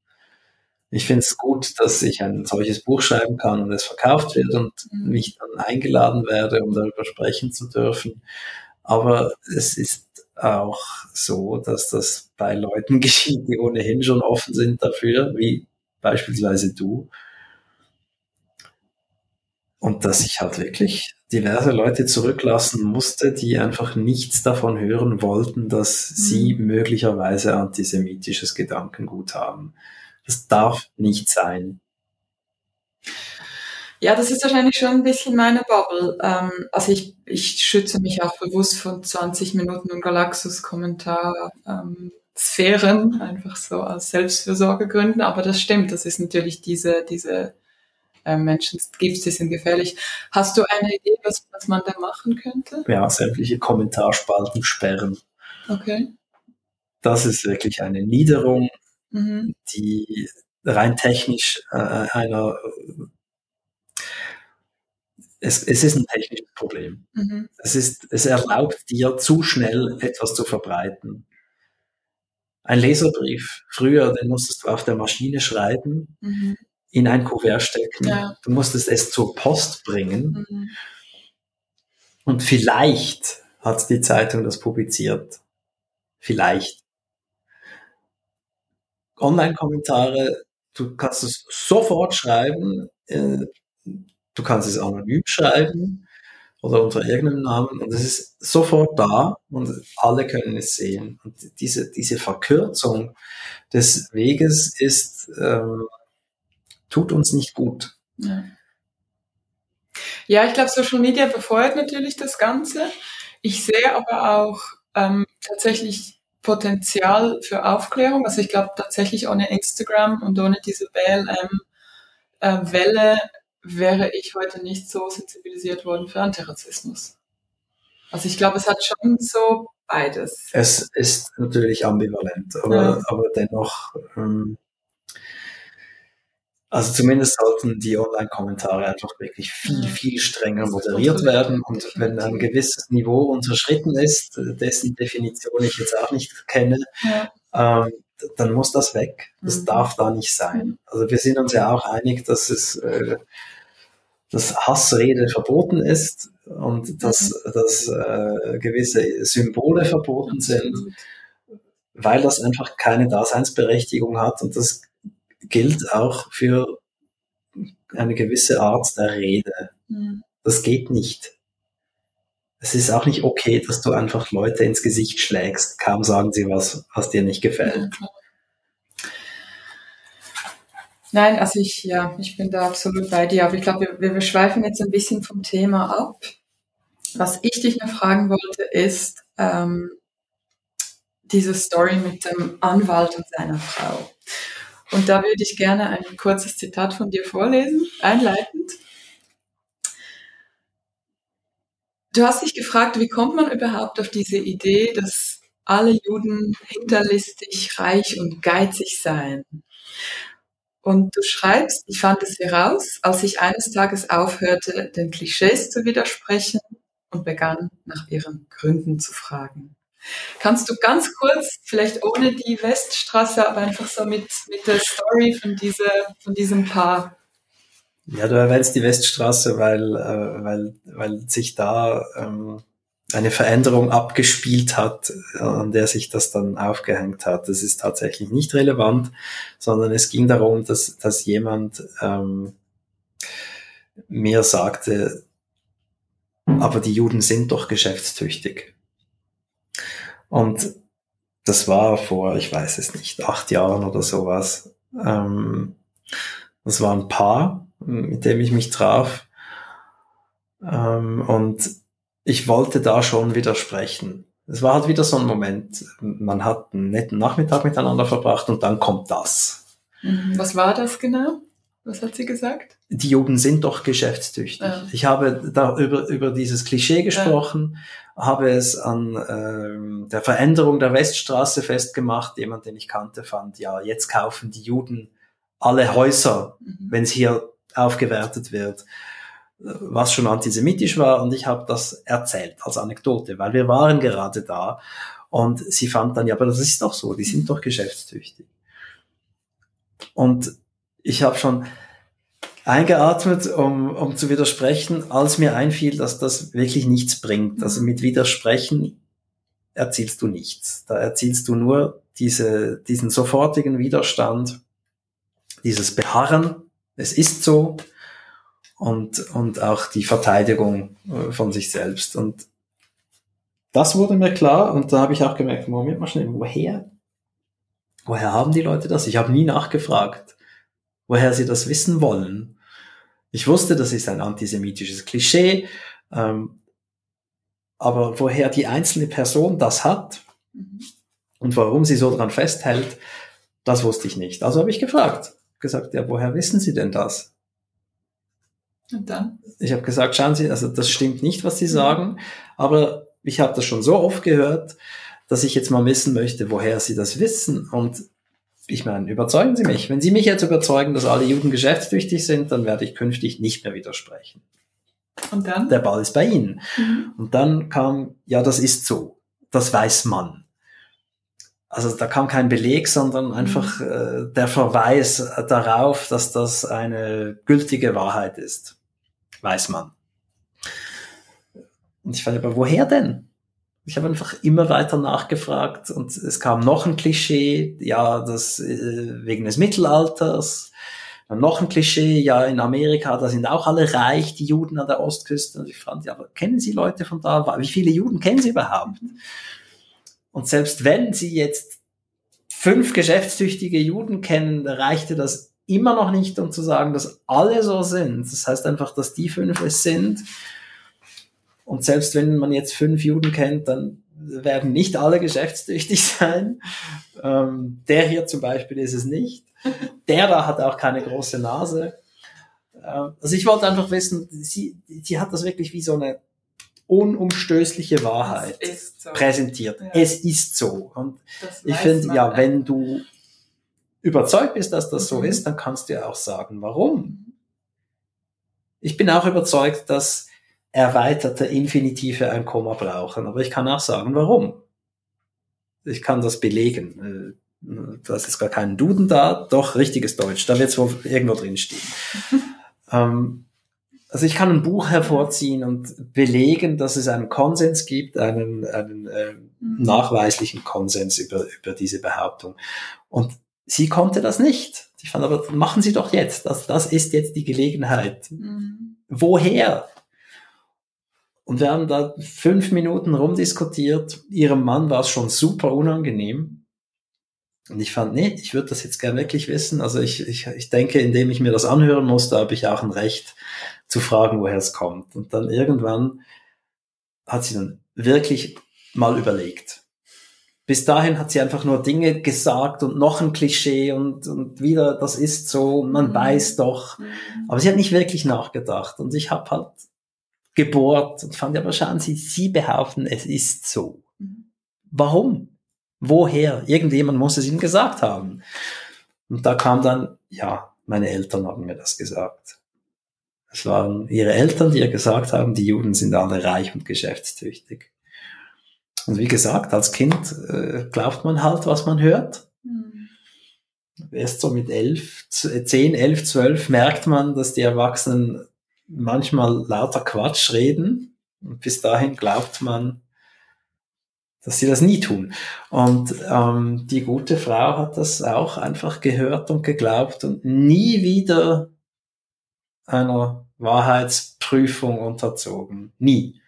ich finde es gut, dass ich ein solches Buch schreiben kann und es verkauft wird und mhm. mich dann eingeladen werde, um darüber sprechen zu dürfen. Aber es ist auch so, dass das bei Leuten (laughs) geschieht, die ohnehin schon offen sind dafür, wie beispielsweise du. Und dass ich halt wirklich diverse Leute zurücklassen musste, die einfach nichts davon hören wollten, dass mhm. sie möglicherweise antisemitisches Gedankengut haben. Das darf nicht sein. Ja, das ist wahrscheinlich schon ein bisschen meine Bubble. Ähm, also ich, ich schütze mich auch bewusst von 20 Minuten und Galaxus-Kommentar. Ähm, einfach so aus Selbstfürsorgegründen, aber das stimmt, das ist natürlich diese, diese äh, Menschen gibt, die sind gefährlich. Hast du eine Idee, was, was man da machen könnte? Ja, sämtliche Kommentarspalten sperren. Okay. Das ist wirklich eine Niederung mhm. die rein technisch äh, einer es, es ist ein technisches Problem. Mhm. Es, ist, es erlaubt dir zu schnell etwas zu verbreiten. Ein Leserbrief, früher, den musstest du auf der Maschine schreiben, mhm. in ein Kuvert stecken. Ja. Du musstest es zur Post bringen. Mhm. Und vielleicht hat die Zeitung das publiziert. Vielleicht. Online-Kommentare, du kannst es sofort schreiben, äh, du kannst es anonym schreiben oder unter irgendeinem Namen und es ist sofort da und alle können es sehen. Und diese, diese Verkürzung des Weges ist, ähm, tut uns nicht gut. Ja. Ja, ich glaube, Social Media befeuert natürlich das Ganze. Ich sehe aber auch ähm, tatsächlich Potenzial für Aufklärung. Also ich glaube tatsächlich ohne Instagram und ohne diese BLM-Welle äh, wäre ich heute nicht so sensibilisiert worden für Antirassismus. Also ich glaube, es hat schon so beides. Es ist natürlich ambivalent, aber, ja. aber dennoch ähm, also zumindest sollten die Online-Kommentare einfach wirklich viel, viel strenger moderiert werden. Und wenn ein gewisses Niveau unterschritten ist, dessen Definition ich jetzt auch nicht kenne, ja. ähm, dann muss das weg. Das mhm. darf da nicht sein. Mhm. Also wir sind uns ja auch einig, dass es äh, dass Hassrede verboten ist und dass, mhm. dass äh, gewisse Symbole verboten sind, weil das einfach keine Daseinsberechtigung hat und das gilt auch für eine gewisse Art der Rede. Mhm. Das geht nicht. Es ist auch nicht okay, dass du einfach Leute ins Gesicht schlägst, kaum sagen sie was, was dir nicht gefällt. Nein, also ich, ja, ich bin da absolut bei dir, aber ich glaube, wir, wir schweifen jetzt ein bisschen vom Thema ab. Was ich dich noch fragen wollte, ist ähm, diese Story mit dem Anwalt und seiner Frau. Und da würde ich gerne ein kurzes Zitat von dir vorlesen, einleitend. Du hast dich gefragt, wie kommt man überhaupt auf diese Idee, dass alle Juden hinterlistig, reich und geizig seien? Und du schreibst, ich fand es heraus, als ich eines Tages aufhörte, den Klischees zu widersprechen und begann, nach ihren Gründen zu fragen. Kannst du ganz kurz, vielleicht ohne die Weststraße, aber einfach so mit, mit der Story von, diese, von diesem Paar? Ja, du erwähnst die Weststraße, weil, äh, weil, weil sich da ähm, eine Veränderung abgespielt hat, an der sich das dann aufgehängt hat. Das ist tatsächlich nicht relevant, sondern es ging darum, dass, dass jemand ähm, mir sagte, aber die Juden sind doch geschäftstüchtig. Und das war vor, ich weiß es nicht, acht Jahren oder sowas. Ähm, das war ein Paar, mit dem ich mich traf. Ähm, und ich wollte da schon widersprechen. Es war halt wieder so ein Moment. Man hat einen netten Nachmittag miteinander verbracht und dann kommt das. Mhm. Was war das genau? Was hat sie gesagt? Die Juden sind doch geschäftstüchtig. Ja. Ich habe da über, über dieses Klischee gesprochen, ja. habe es an ähm, der Veränderung der Weststraße festgemacht. Jemand, den ich kannte, fand, ja, jetzt kaufen die Juden alle Häuser, mhm. wenn es hier aufgewertet wird was schon antisemitisch war und ich habe das erzählt als Anekdote, weil wir waren gerade da und sie fand dann, ja, aber das ist doch so, die sind doch geschäftstüchtig. Und ich habe schon eingeatmet, um, um zu widersprechen, als mir einfiel, dass das wirklich nichts bringt. Also mit Widersprechen erzielst du nichts. Da erzielst du nur diese, diesen sofortigen Widerstand, dieses Beharren, es ist so, und, und auch die Verteidigung äh, von sich selbst. Und das wurde mir klar und da habe ich auch gemerkt, Moment mal schnell, woher? Woher haben die Leute das? Ich habe nie nachgefragt, woher sie das wissen wollen. Ich wusste, das ist ein antisemitisches Klischee, ähm, aber woher die einzelne Person das hat mhm. und warum sie so dran festhält, das wusste ich nicht. Also habe ich gefragt, gesagt, ja, woher wissen Sie denn das? Und dann? Ich habe gesagt, schauen Sie, also das stimmt nicht, was Sie sagen, aber ich habe das schon so oft gehört, dass ich jetzt mal wissen möchte, woher Sie das wissen. Und ich meine, überzeugen Sie mich. Wenn Sie mich jetzt überzeugen, dass alle Juden geschäftstüchtig sind, dann werde ich künftig nicht mehr widersprechen. Und dann? Der Ball ist bei Ihnen. Mhm. Und dann kam, ja, das ist so. Das weiß man. Also da kam kein Beleg, sondern einfach mhm. äh, der Verweis darauf, dass das eine gültige Wahrheit ist weiß man. Und ich frage aber, woher denn? Ich habe einfach immer weiter nachgefragt und es kam noch ein Klischee, ja, das äh, wegen des Mittelalters. Dann noch ein Klischee, ja, in Amerika, da sind auch alle reich, die Juden an der Ostküste. Und ich frage, ja, aber kennen Sie Leute von da? Wie viele Juden kennen Sie überhaupt? Und selbst wenn Sie jetzt fünf geschäftstüchtige Juden kennen, reichte das immer noch nicht, um zu sagen, dass alle so sind. Das heißt einfach, dass die fünf es sind. Und selbst wenn man jetzt fünf Juden kennt, dann werden nicht alle geschäftstüchtig (laughs) sein. Ähm, der hier zum Beispiel ist es nicht. Der da hat auch keine große Nase. Ähm, also ich wollte einfach wissen, sie, sie hat das wirklich wie so eine unumstößliche Wahrheit so. präsentiert. Ja. Es ist so. Und das ich finde, ja, wenn du überzeugt bist, dass das so mhm. ist, dann kannst du ja auch sagen, warum. Ich bin auch überzeugt, dass erweiterte Infinitive ein Komma brauchen, aber ich kann auch sagen, warum. Ich kann das belegen. Äh, hast jetzt gar keinen Duden da, doch richtiges Deutsch, da wird es wohl irgendwo drin stehen. (laughs) ähm, also ich kann ein Buch hervorziehen und belegen, dass es einen Konsens gibt, einen, einen äh, mhm. nachweislichen Konsens über, über diese Behauptung. Und Sie konnte das nicht. Ich fand aber, machen Sie doch jetzt. Das, das ist jetzt die Gelegenheit. Mhm. Woher? Und wir haben da fünf Minuten rumdiskutiert. Ihrem Mann war es schon super unangenehm. Und ich fand, nee, ich würde das jetzt gerne wirklich wissen. Also ich, ich, ich denke, indem ich mir das anhören musste, habe ich auch ein Recht zu fragen, woher es kommt. Und dann irgendwann hat sie dann wirklich mal überlegt bis dahin hat sie einfach nur Dinge gesagt und noch ein Klischee und, und wieder, das ist so, man mhm. weiß doch. Mhm. Aber sie hat nicht wirklich nachgedacht. Und ich habe halt gebohrt und fand, aber schauen Sie, Sie behaupten, es ist so. Mhm. Warum? Woher? Irgendjemand muss es Ihnen gesagt haben. Und da kam dann, ja, meine Eltern haben mir das gesagt. Es waren ihre Eltern, die ihr gesagt haben, die Juden sind alle reich und geschäftstüchtig. Und wie gesagt, als Kind äh, glaubt man halt, was man hört. Mhm. Erst so mit elf, zehn, elf, zwölf merkt man, dass die Erwachsenen manchmal lauter Quatsch reden. Und bis dahin glaubt man, dass sie das nie tun. Und ähm, die gute Frau hat das auch einfach gehört und geglaubt und nie wieder einer Wahrheitsprüfung unterzogen. Nie.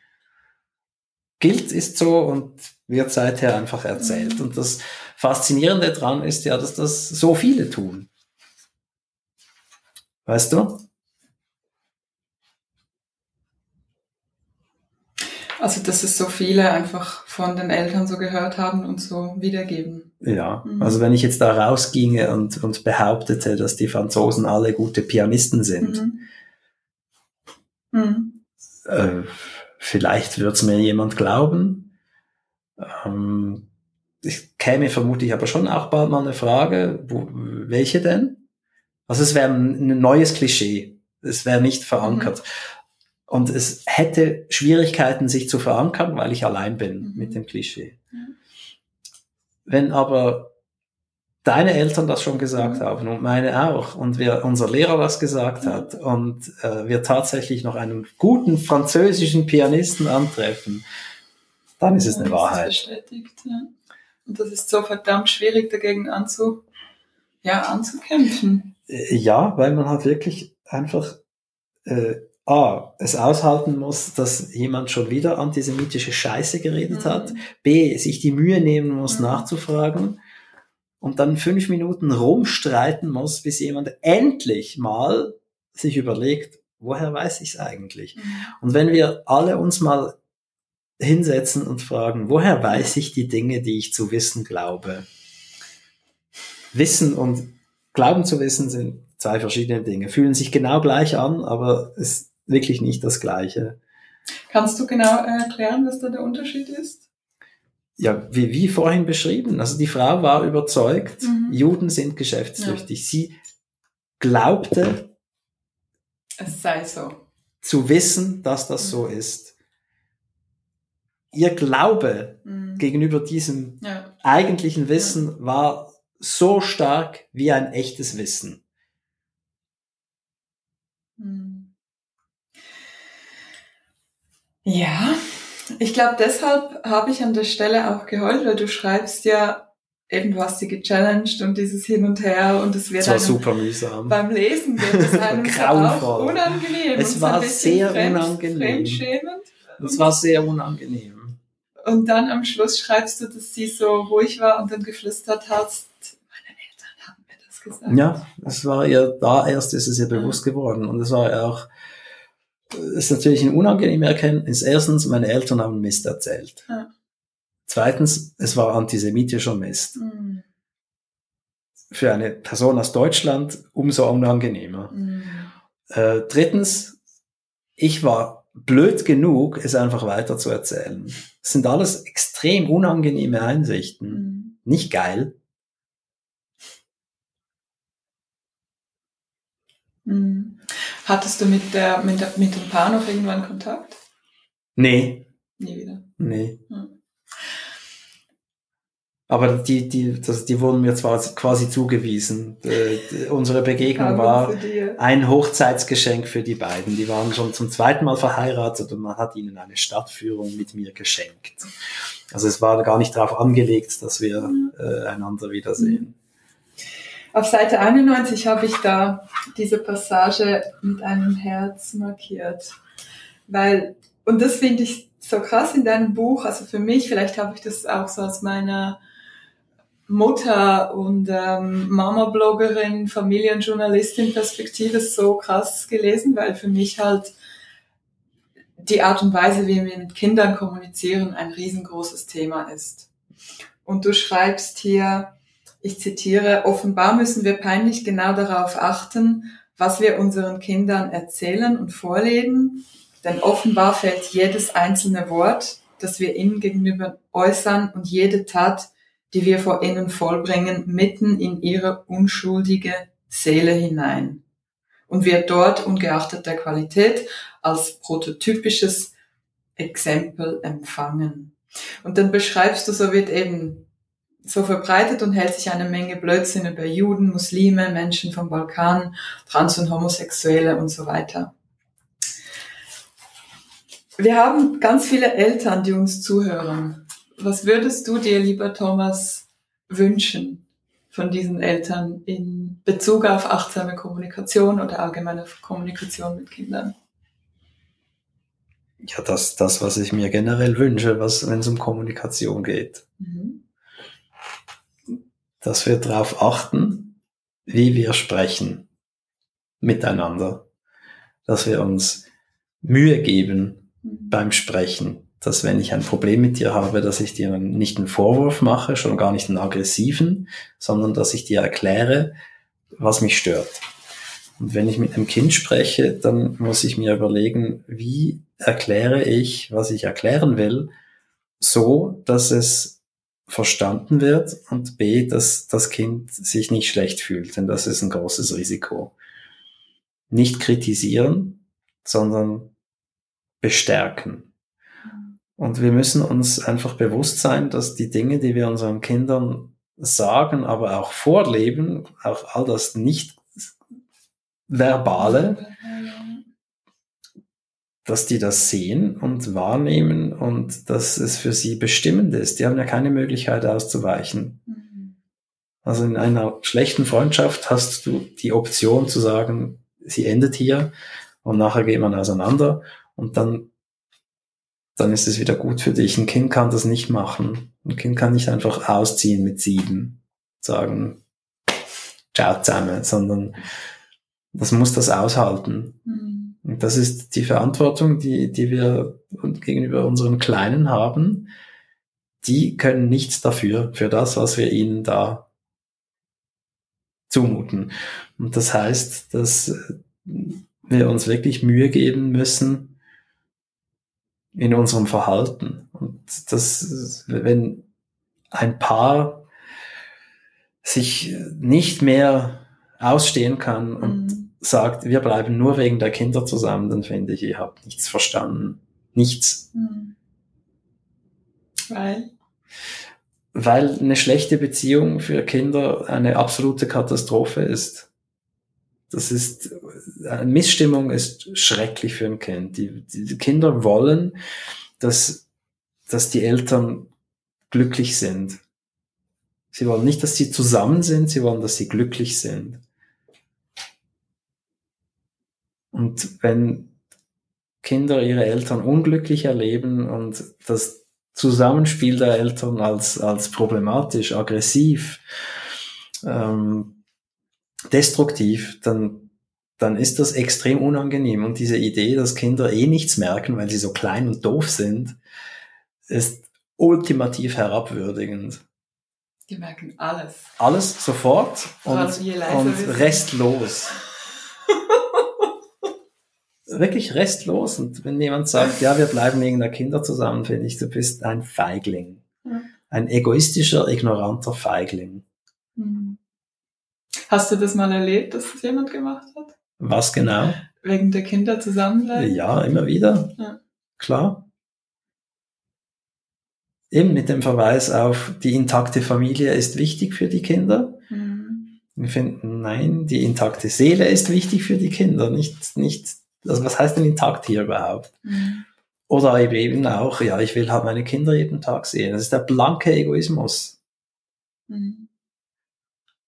Gilt ist so und wird seither einfach erzählt. Und das Faszinierende dran ist ja, dass das so viele tun. Weißt du? Also, dass es so viele einfach von den Eltern so gehört haben und so wiedergeben. Ja, mhm. also wenn ich jetzt da rausginge und, und behauptete, dass die Franzosen alle gute Pianisten sind, mhm. Mhm. Äh, vielleicht wird es mir jemand glauben. Ähm, ich käme vermutlich aber schon auch bald mal eine Frage, wo, welche denn? Also es wäre ein neues Klischee. Es wäre nicht verankert. Mhm. Und es hätte Schwierigkeiten, sich zu verankern, weil ich allein bin mhm. mit dem Klischee. Mhm. Wenn aber deine Eltern das schon gesagt mhm. haben und meine auch und wir, unser Lehrer das gesagt hat und äh, wir tatsächlich noch einen guten französischen Pianisten antreffen, dann ist es eine Wahrheit. Bestätigt, ja. Und das ist so verdammt schwierig dagegen anzu, ja, anzukämpfen. Äh, ja, weil man halt wirklich einfach äh, A, es aushalten muss, dass jemand schon wieder antisemitische Scheiße geredet mhm. hat, B, sich die Mühe nehmen muss, mhm. nachzufragen und dann fünf Minuten rumstreiten muss, bis jemand endlich mal sich überlegt, woher weiß ich es eigentlich? Mhm. Und wenn wir alle uns mal hinsetzen und fragen, woher weiß ich die Dinge, die ich zu wissen glaube? Wissen und Glauben zu wissen sind zwei verschiedene Dinge, fühlen sich genau gleich an, aber es wirklich nicht das Gleiche. Kannst du genau erklären, was da der Unterschied ist? Ja, wie, wie vorhin beschrieben. Also die Frau war überzeugt, mhm. Juden sind geschäftstüchtig. Ja. Sie glaubte, es sei so. Zu wissen, dass das mhm. so ist. Ihr Glaube mhm. gegenüber diesem ja. eigentlichen Wissen ja. war so stark wie ein echtes Wissen. Mhm. Ja, ich glaube, deshalb habe ich an der Stelle auch geheult, weil du schreibst ja, eben du hast sie gechallenged und dieses Hin und Her und es wird das war super mühsam. beim Lesen wird es (laughs) einem auch unangenehm. Es war sehr fremd, unangenehm. Es war sehr unangenehm. Und dann am Schluss schreibst du, dass sie so ruhig war und dann geflüstert hast, meine Eltern haben mir das gesagt. Ja, es war ihr, da erst ist es ihr bewusst geworden und es war ja auch, ist natürlich eine unangenehme Erkenntnis. Erstens, meine Eltern haben Mist erzählt. Ja. Zweitens, es war antisemitischer Mist. Mhm. Für eine Person aus Deutschland umso unangenehmer. Mhm. Äh, drittens, ich war blöd genug, es einfach weiter zu erzählen. Das sind alles extrem unangenehme Einsichten. Mhm. Nicht geil. Mhm. Hattest du mit, der, mit, der, mit dem Paar noch irgendwann Kontakt? Nee. Nie wieder? Nee. Hm. Aber die, die, das, die wurden mir zwar quasi zugewiesen. Die, die, unsere Begegnung war ein Hochzeitsgeschenk für die beiden. Die waren schon zum zweiten Mal verheiratet und man hat ihnen eine Stadtführung mit mir geschenkt. Also es war gar nicht darauf angelegt, dass wir hm. äh, einander wiedersehen. Auf Seite 91 habe ich da diese Passage mit einem Herz markiert. Weil, und das finde ich so krass in deinem Buch, also für mich, vielleicht habe ich das auch so aus meiner Mutter und ähm, Mama-Bloggerin, Familienjournalistin-Perspektive so krass gelesen, weil für mich halt die Art und Weise, wie wir mit Kindern kommunizieren, ein riesengroßes Thema ist. Und du schreibst hier, ich zitiere, offenbar müssen wir peinlich genau darauf achten, was wir unseren Kindern erzählen und vorleben, denn offenbar fällt jedes einzelne Wort, das wir ihnen gegenüber äußern und jede Tat, die wir vor ihnen vollbringen, mitten in ihre unschuldige Seele hinein und wird dort, ungeachtet der Qualität, als prototypisches Exempel empfangen. Und dann beschreibst du, so wird eben so verbreitet und hält sich eine Menge Blödsinn über Juden, Muslime, Menschen vom Balkan, Trans- und Homosexuelle und so weiter. Wir haben ganz viele Eltern, die uns zuhören. Was würdest du dir, lieber Thomas, wünschen von diesen Eltern in Bezug auf achtsame Kommunikation oder allgemeine Kommunikation mit Kindern? Ja, das, das, was ich mir generell wünsche, was, wenn es um Kommunikation geht. Mhm. Dass wir darauf achten, wie wir sprechen miteinander. Dass wir uns Mühe geben mhm. beim Sprechen. Dass wenn ich ein Problem mit dir habe, dass ich dir nicht einen Vorwurf mache, schon gar nicht einen aggressiven, sondern dass ich dir erkläre, was mich stört. Und wenn ich mit einem Kind spreche, dann muss ich mir überlegen, wie erkläre ich, was ich erklären will, so, dass es verstanden wird und b, dass das Kind sich nicht schlecht fühlt, denn das ist ein großes Risiko. Nicht kritisieren, sondern bestärken. Und wir müssen uns einfach bewusst sein, dass die Dinge, die wir unseren Kindern sagen, aber auch vorleben, auch all das nicht verbale, dass die das sehen und wahrnehmen und dass es für sie bestimmend ist. Die haben ja keine Möglichkeit auszuweichen. Mhm. Also in einer schlechten Freundschaft hast du die Option zu sagen, sie endet hier und nachher geht man auseinander und dann, dann ist es wieder gut für dich. Ein Kind kann das nicht machen. Ein Kind kann nicht einfach ausziehen mit sieben, sagen, ciao zusammen, sondern das muss das aushalten. Mhm. Und das ist die Verantwortung, die, die wir gegenüber unseren Kleinen haben. Die können nichts dafür, für das, was wir ihnen da zumuten. Und das heißt, dass wir uns wirklich Mühe geben müssen in unserem Verhalten. Und das, wenn ein Paar sich nicht mehr ausstehen kann und mhm sagt, wir bleiben nur wegen der Kinder zusammen, dann finde ich, ihr habt nichts verstanden. Nichts. Hm. Weil? Weil eine schlechte Beziehung für Kinder eine absolute Katastrophe ist. Das ist, eine Missstimmung ist schrecklich für ein Kind. Die, die Kinder wollen, dass, dass die Eltern glücklich sind. Sie wollen nicht, dass sie zusammen sind, sie wollen, dass sie glücklich sind. Und wenn Kinder ihre Eltern unglücklich erleben und das Zusammenspiel der Eltern als, als problematisch, aggressiv, ähm, destruktiv, dann, dann ist das extrem unangenehm. Und diese Idee, dass Kinder eh nichts merken, weil sie so klein und doof sind, ist ultimativ herabwürdigend. Die merken alles. Alles sofort und, und restlos (laughs) wirklich restlos. Und wenn jemand sagt, ja, wir bleiben wegen der Kinder zusammen, finde ich, du bist ein Feigling. Ein egoistischer, ignoranter Feigling. Mhm. Hast du das mal erlebt, dass das jemand gemacht hat? Was genau? Wegen der Kinder zusammenbleiben? Ja, immer wieder. Ja. Klar. Eben mit dem Verweis auf die intakte Familie ist wichtig für die Kinder. Mhm. Wir finden, nein, die intakte Seele ist wichtig für die Kinder, nicht, nicht also was heißt denn intakt hier überhaupt? Mhm. Oder eben auch, ja, ich will halt meine Kinder jeden Tag sehen. Das ist der blanke Egoismus. Mhm.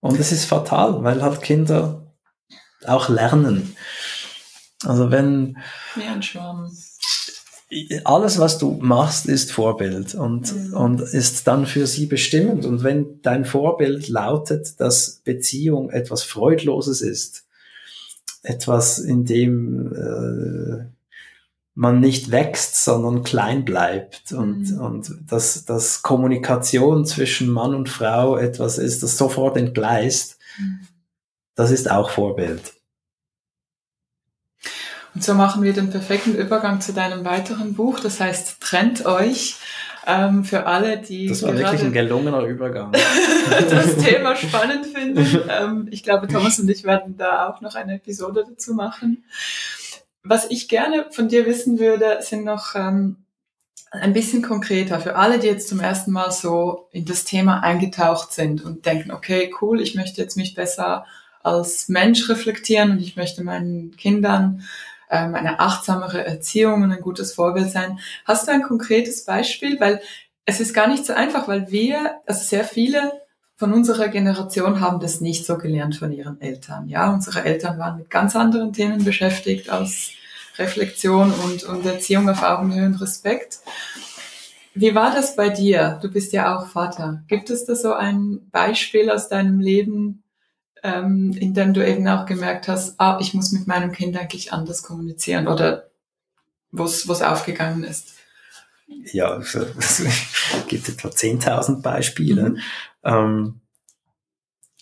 Und es ist fatal, weil halt Kinder auch lernen. Also wenn ja, ein Schwamm. alles, was du machst, ist Vorbild und, mhm. und ist dann für sie bestimmend. Und wenn dein Vorbild lautet, dass Beziehung etwas Freudloses ist, etwas, in dem äh, man nicht wächst, sondern klein bleibt und, mhm. und dass, dass Kommunikation zwischen Mann und Frau etwas ist, das sofort entgleist, mhm. das ist auch Vorbild. Und so machen wir den perfekten Übergang zu deinem weiteren Buch, das heißt Trennt euch. Ähm, für alle, die. Das war wirklich ein gelungener Übergang. (laughs) das (laughs) Thema spannend finden. Ähm, ich glaube, Thomas und ich werden da auch noch eine Episode dazu machen. Was ich gerne von dir wissen würde, sind noch ähm, ein bisschen konkreter für alle, die jetzt zum ersten Mal so in das Thema eingetaucht sind und denken, okay, cool, ich möchte jetzt mich besser als Mensch reflektieren und ich möchte meinen Kindern ähm, eine achtsamere Erziehung und ein gutes Vorbild sein. Hast du ein konkretes Beispiel? Weil es ist gar nicht so einfach, weil wir, also sehr viele von unserer Generation haben das nicht so gelernt von ihren Eltern. Ja, unsere Eltern waren mit ganz anderen Themen beschäftigt als Reflexion und, und Erziehung auf Augenhöhe und Respekt. Wie war das bei dir? Du bist ja auch Vater. Gibt es da so ein Beispiel aus deinem Leben, ähm, in dem du eben auch gemerkt hast, ah, ich muss mit meinem Kind eigentlich anders kommunizieren oder wo es aufgegangen ist? Ja, es (laughs) gibt etwa 10.000 Beispiele. Mhm. Ähm,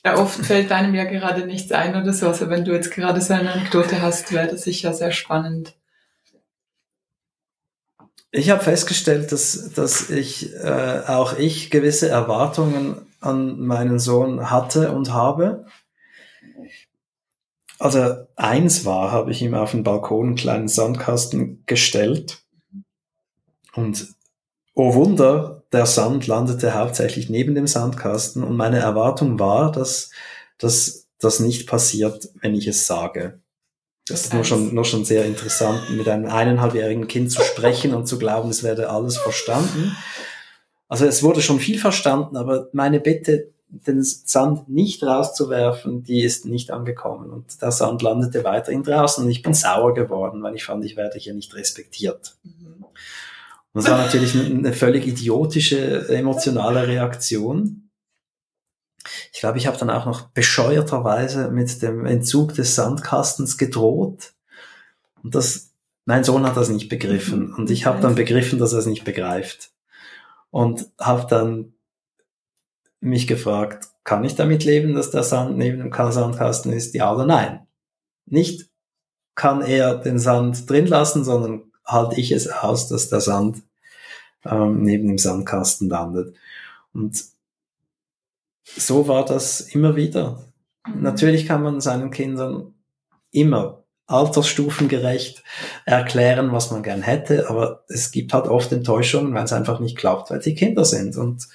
ja, oft fällt einem ja gerade nichts ein oder so. Also wenn du jetzt gerade so eine Anekdote hast, wäre das sicher sehr spannend. Ich habe festgestellt, dass, dass ich, äh, auch ich gewisse Erwartungen an meinen Sohn hatte und habe. Also eins war, habe ich ihm auf den Balkon einen kleinen Sandkasten gestellt. Und oh Wunder, der Sand landete hauptsächlich neben dem Sandkasten und meine Erwartung war, dass, dass das nicht passiert, wenn ich es sage. Das ist nur schon, nur schon sehr interessant, mit einem eineinhalbjährigen Kind zu sprechen und zu glauben, es werde alles verstanden. Also es wurde schon viel verstanden, aber meine Bitte, den Sand nicht rauszuwerfen, die ist nicht angekommen. Und der Sand landete weiterhin draußen und ich bin sauer geworden, weil ich fand, ich werde hier nicht respektiert. Mhm. Und das war natürlich eine völlig idiotische emotionale Reaktion. Ich glaube, ich habe dann auch noch bescheuerterweise mit dem Entzug des Sandkastens gedroht. Und das, mein Sohn hat das nicht begriffen. Und ich habe dann begriffen, dass er es nicht begreift. Und habe dann mich gefragt, kann ich damit leben, dass der Sand neben dem Sandkasten ist? Ja oder nein? Nicht kann er den Sand drin lassen, sondern halte ich es aus, dass der Sand ähm, neben dem Sandkasten landet. Und so war das immer wieder. Mhm. Natürlich kann man seinen Kindern immer altersstufengerecht erklären, was man gern hätte, aber es gibt halt oft Enttäuschungen, weil es einfach nicht klappt, weil sie Kinder sind. Und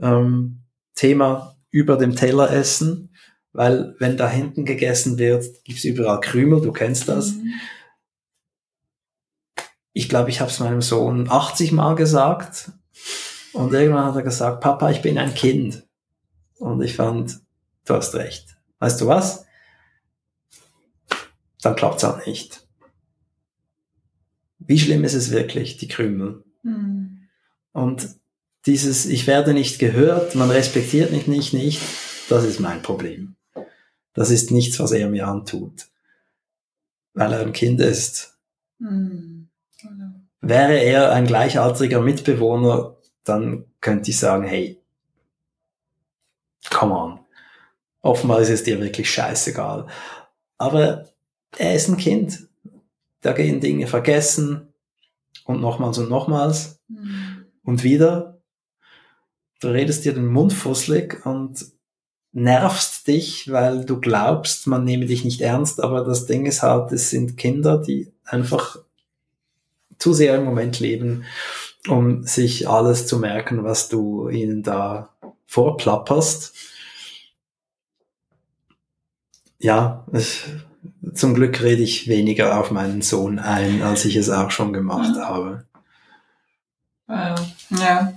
ähm, Thema über dem Teller essen, weil wenn da hinten gegessen wird, gibt's überall Krümel, du kennst das. Mhm. Ich glaube, ich habe es meinem Sohn 80 Mal gesagt und irgendwann hat er gesagt, Papa, ich bin ein Kind. Und ich fand, du hast recht. Weißt du was? Dann klappt's auch nicht. Wie schlimm ist es wirklich, die Krümel? Mhm. Und dieses, ich werde nicht gehört, man respektiert mich nicht, nicht, das ist mein Problem. Das ist nichts, was er mir antut. Weil er ein Kind ist. Mhm. Wäre er ein gleichaltriger Mitbewohner, dann könnte ich sagen, hey, come on. Offenbar ist es dir wirklich scheißegal. Aber er ist ein Kind. Da gehen Dinge vergessen und nochmals und nochmals mhm. und wieder. Du redest dir den Mund fusselig und nervst dich, weil du glaubst, man nehme dich nicht ernst, aber das Ding ist halt, es sind Kinder, die einfach zu sehr im Moment leben, um sich alles zu merken, was du ihnen da vorplapperst. Ja, ich, zum Glück rede ich weniger auf meinen Sohn ein, als ich es auch schon gemacht mhm. habe. Ja,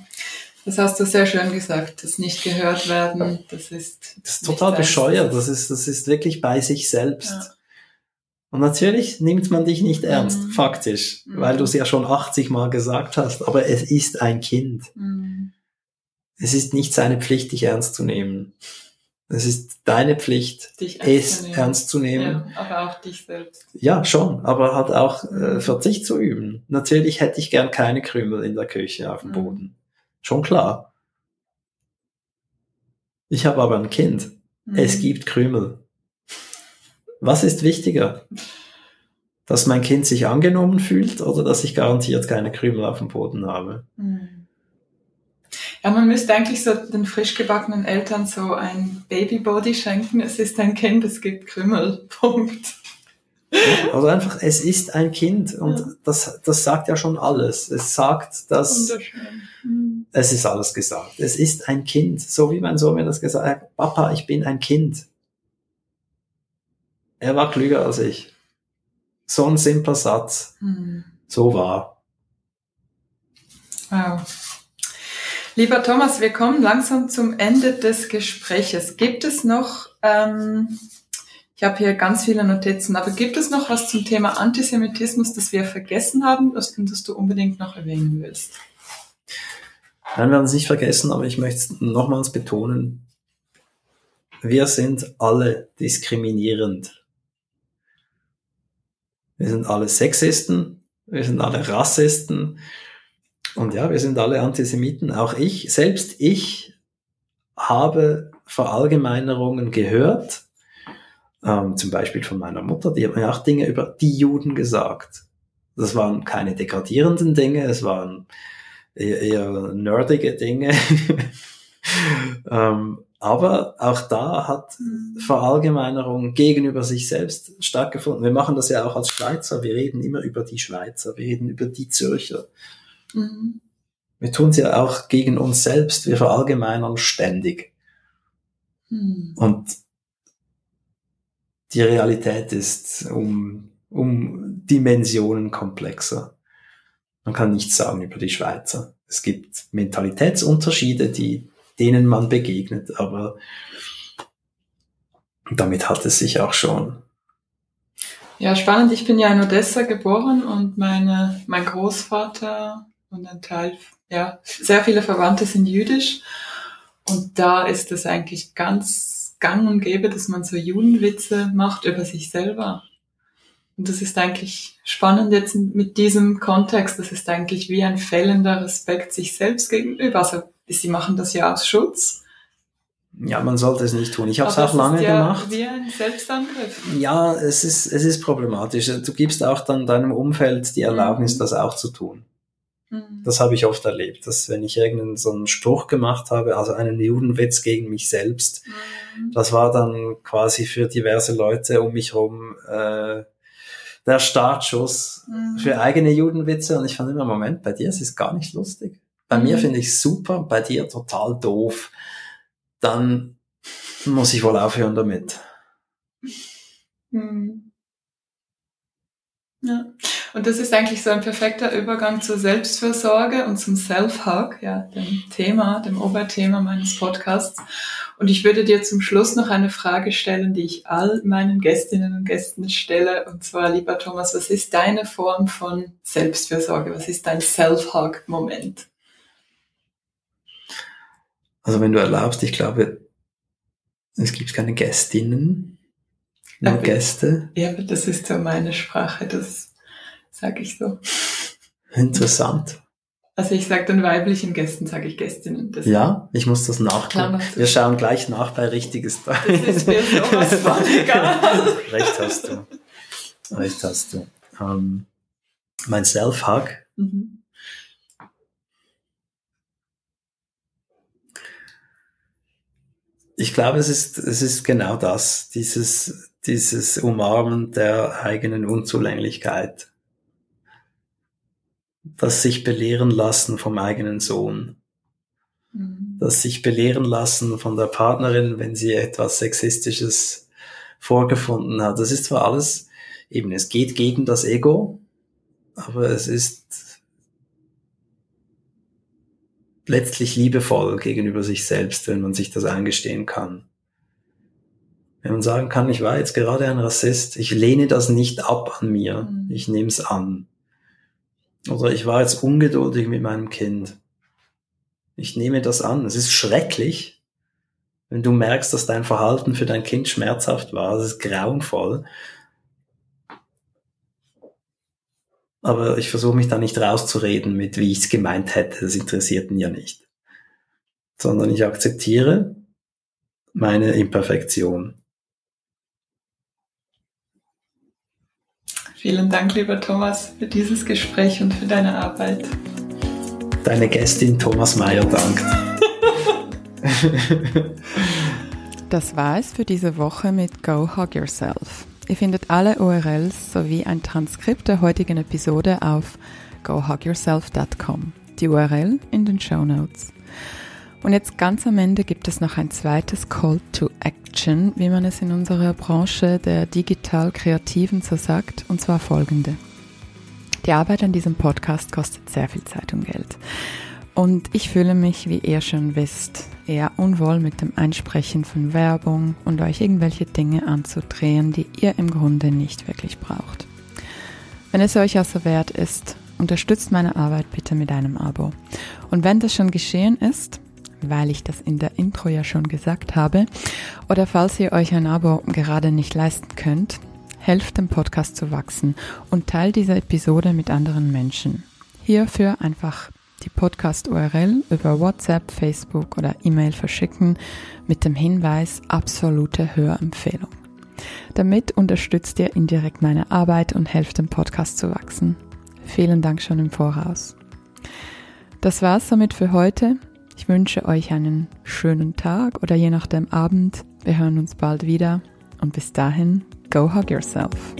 das hast du sehr schön gesagt. Das nicht gehört werden, das ist. Das ist total bescheuert. Das ist, das ist wirklich bei sich selbst. Ja. Und natürlich nimmt man dich nicht ernst, mhm. faktisch, mhm. weil du es ja schon 80 Mal gesagt hast, aber es ist ein Kind. Mhm. Es ist nicht seine Pflicht, dich ernst zu nehmen. Es ist deine Pflicht, dich es zu ernst zu nehmen. Ja, aber auch dich selbst. Ja, schon, aber hat auch äh, Verzicht zu üben. Natürlich hätte ich gern keine Krümel in der Küche auf dem mhm. Boden. Schon klar. Ich habe aber ein Kind. Es mhm. gibt Krümel. Was ist wichtiger? Dass mein Kind sich angenommen fühlt oder dass ich garantiert keine Krümel auf dem Boden habe? Hm. Ja, man müsste eigentlich so den frisch gebackenen Eltern so ein Babybody schenken. Es ist ein Kind, es gibt Krümel. (laughs) Punkt. Ja, also einfach, es ist ein Kind und ja. das, das sagt ja schon alles. Es sagt, dass hm. Es ist alles gesagt. Es ist ein Kind, so wie mein Sohn mir das gesagt hat. Papa, ich bin ein Kind. Er war klüger als ich. so ein simpler Satz mhm. so wahr. Wow. Lieber Thomas, wir kommen langsam zum Ende des Gespräches. Gibt es noch, ähm, ich habe hier ganz viele Notizen, aber gibt es noch was zum Thema Antisemitismus, das wir vergessen haben, das du unbedingt noch erwähnen willst? Nein, wir haben es nicht vergessen, aber ich möchte nochmals betonen, wir sind alle diskriminierend. Wir sind alle Sexisten, wir sind alle Rassisten, und ja, wir sind alle Antisemiten, auch ich, selbst ich habe Verallgemeinerungen gehört, ähm, zum Beispiel von meiner Mutter, die hat mir auch Dinge über die Juden gesagt. Das waren keine degradierenden Dinge, es waren eher, eher nerdige Dinge. (laughs) ähm, aber auch da hat Verallgemeinerung gegenüber sich selbst stattgefunden. Wir machen das ja auch als Schweizer. Wir reden immer über die Schweizer, wir reden über die Zürcher. Mhm. Wir tun es ja auch gegen uns selbst. Wir verallgemeinern ständig. Mhm. Und die Realität ist um, um Dimensionen komplexer. Man kann nichts sagen über die Schweizer. Es gibt Mentalitätsunterschiede, die, denen man begegnet, aber damit hat es sich auch schon. Ja, spannend. Ich bin ja in Odessa geboren und meine, mein Großvater und ein Teil, ja, sehr viele Verwandte sind jüdisch. Und da ist es eigentlich ganz gang und gäbe, dass man so Judenwitze macht über sich selber. Und das ist eigentlich spannend jetzt mit diesem Kontext. Das ist eigentlich wie ein fällender Respekt sich selbst gegenüber. Also sie machen das ja aus Schutz. Ja, man sollte es nicht tun. Ich habe es auch lange ja gemacht. Wie ein Selbstangriff. Ja, es ist, es ist problematisch. Du gibst auch dann deinem Umfeld die Erlaubnis, mhm. das auch zu tun. Mhm. Das habe ich oft erlebt, dass wenn ich irgendeinen so einen Spruch gemacht habe, also einen Judenwitz gegen mich selbst, mhm. das war dann quasi für diverse Leute um mich herum äh, der Startschuss mhm. für eigene Judenwitze. Und ich fand immer, Moment, bei dir ist es gar nicht lustig. Bei mir mhm. finde ich es super, bei dir total doof. Dann muss ich wohl aufhören damit. Mhm. Ja. Und das ist eigentlich so ein perfekter Übergang zur Selbstfürsorge und zum Self-Hug, ja, dem Thema, dem Oberthema meines Podcasts. Und ich würde dir zum Schluss noch eine Frage stellen, die ich all meinen Gästinnen und Gästen stelle. Und zwar, lieber Thomas, was ist deine Form von Selbstfürsorge? Was ist dein Self-Hug-Moment? Also wenn du erlaubst, ich glaube, es gibt keine Gästinnen, nur aber, Gäste. Ja, aber das ist so meine Sprache, das sage ich so. Interessant. Also ich sage den weiblichen Gästen, sage ich Gästinnen. Das ja, ich muss das nachklären. Wir schauen gleich nach bei richtiges Das ist mir sowas von egal. (laughs) Recht hast du. Recht hast du. Ähm, mein Self-Hug. Mhm. Ich glaube, es ist, es ist genau das, dieses, dieses Umarmen der eigenen Unzulänglichkeit. Das sich belehren lassen vom eigenen Sohn. Mhm. Das sich belehren lassen von der Partnerin, wenn sie etwas Sexistisches vorgefunden hat. Das ist zwar alles, eben, es geht gegen das Ego, aber es ist letztlich liebevoll gegenüber sich selbst, wenn man sich das eingestehen kann. Wenn man sagen kann, ich war jetzt gerade ein Rassist, ich lehne das nicht ab an mir, mhm. ich nehme es an. Oder ich war jetzt ungeduldig mit meinem Kind. Ich nehme das an. Es ist schrecklich, wenn du merkst, dass dein Verhalten für dein Kind schmerzhaft war. Das ist grauenvoll. Aber ich versuche mich da nicht rauszureden mit, wie ich es gemeint hätte. Das interessiert ihn ja nicht. Sondern ich akzeptiere meine Imperfektion. Vielen Dank, lieber Thomas, für dieses Gespräch und für deine Arbeit. Deine Gästin Thomas Mayer dankt. das war es für diese Woche mit Go Hug Yourself. Ihr findet alle URLs sowie ein Transkript der heutigen Episode auf gohugyourself.com. Die URL in den Show Notes. Und jetzt ganz am Ende gibt es noch ein zweites Call to Action. Wie man es in unserer Branche der digital-kreativen so sagt, und zwar folgende. Die Arbeit an diesem Podcast kostet sehr viel Zeit und Geld. Und ich fühle mich, wie ihr schon wisst, eher unwohl mit dem Einsprechen von Werbung und euch irgendwelche Dinge anzudrehen, die ihr im Grunde nicht wirklich braucht. Wenn es euch also wert ist, unterstützt meine Arbeit bitte mit einem Abo. Und wenn das schon geschehen ist, weil ich das in der Intro ja schon gesagt habe, oder falls ihr euch ein Abo gerade nicht leisten könnt, helft dem Podcast zu wachsen und teilt diese Episode mit anderen Menschen. Hierfür einfach die Podcast-URL über WhatsApp, Facebook oder E-Mail verschicken mit dem Hinweis absolute Hörempfehlung. Damit unterstützt ihr indirekt meine Arbeit und helft dem Podcast zu wachsen. Vielen Dank schon im Voraus. Das war's somit für heute. Ich wünsche euch einen schönen Tag oder je nachdem Abend. Wir hören uns bald wieder und bis dahin, go hug yourself.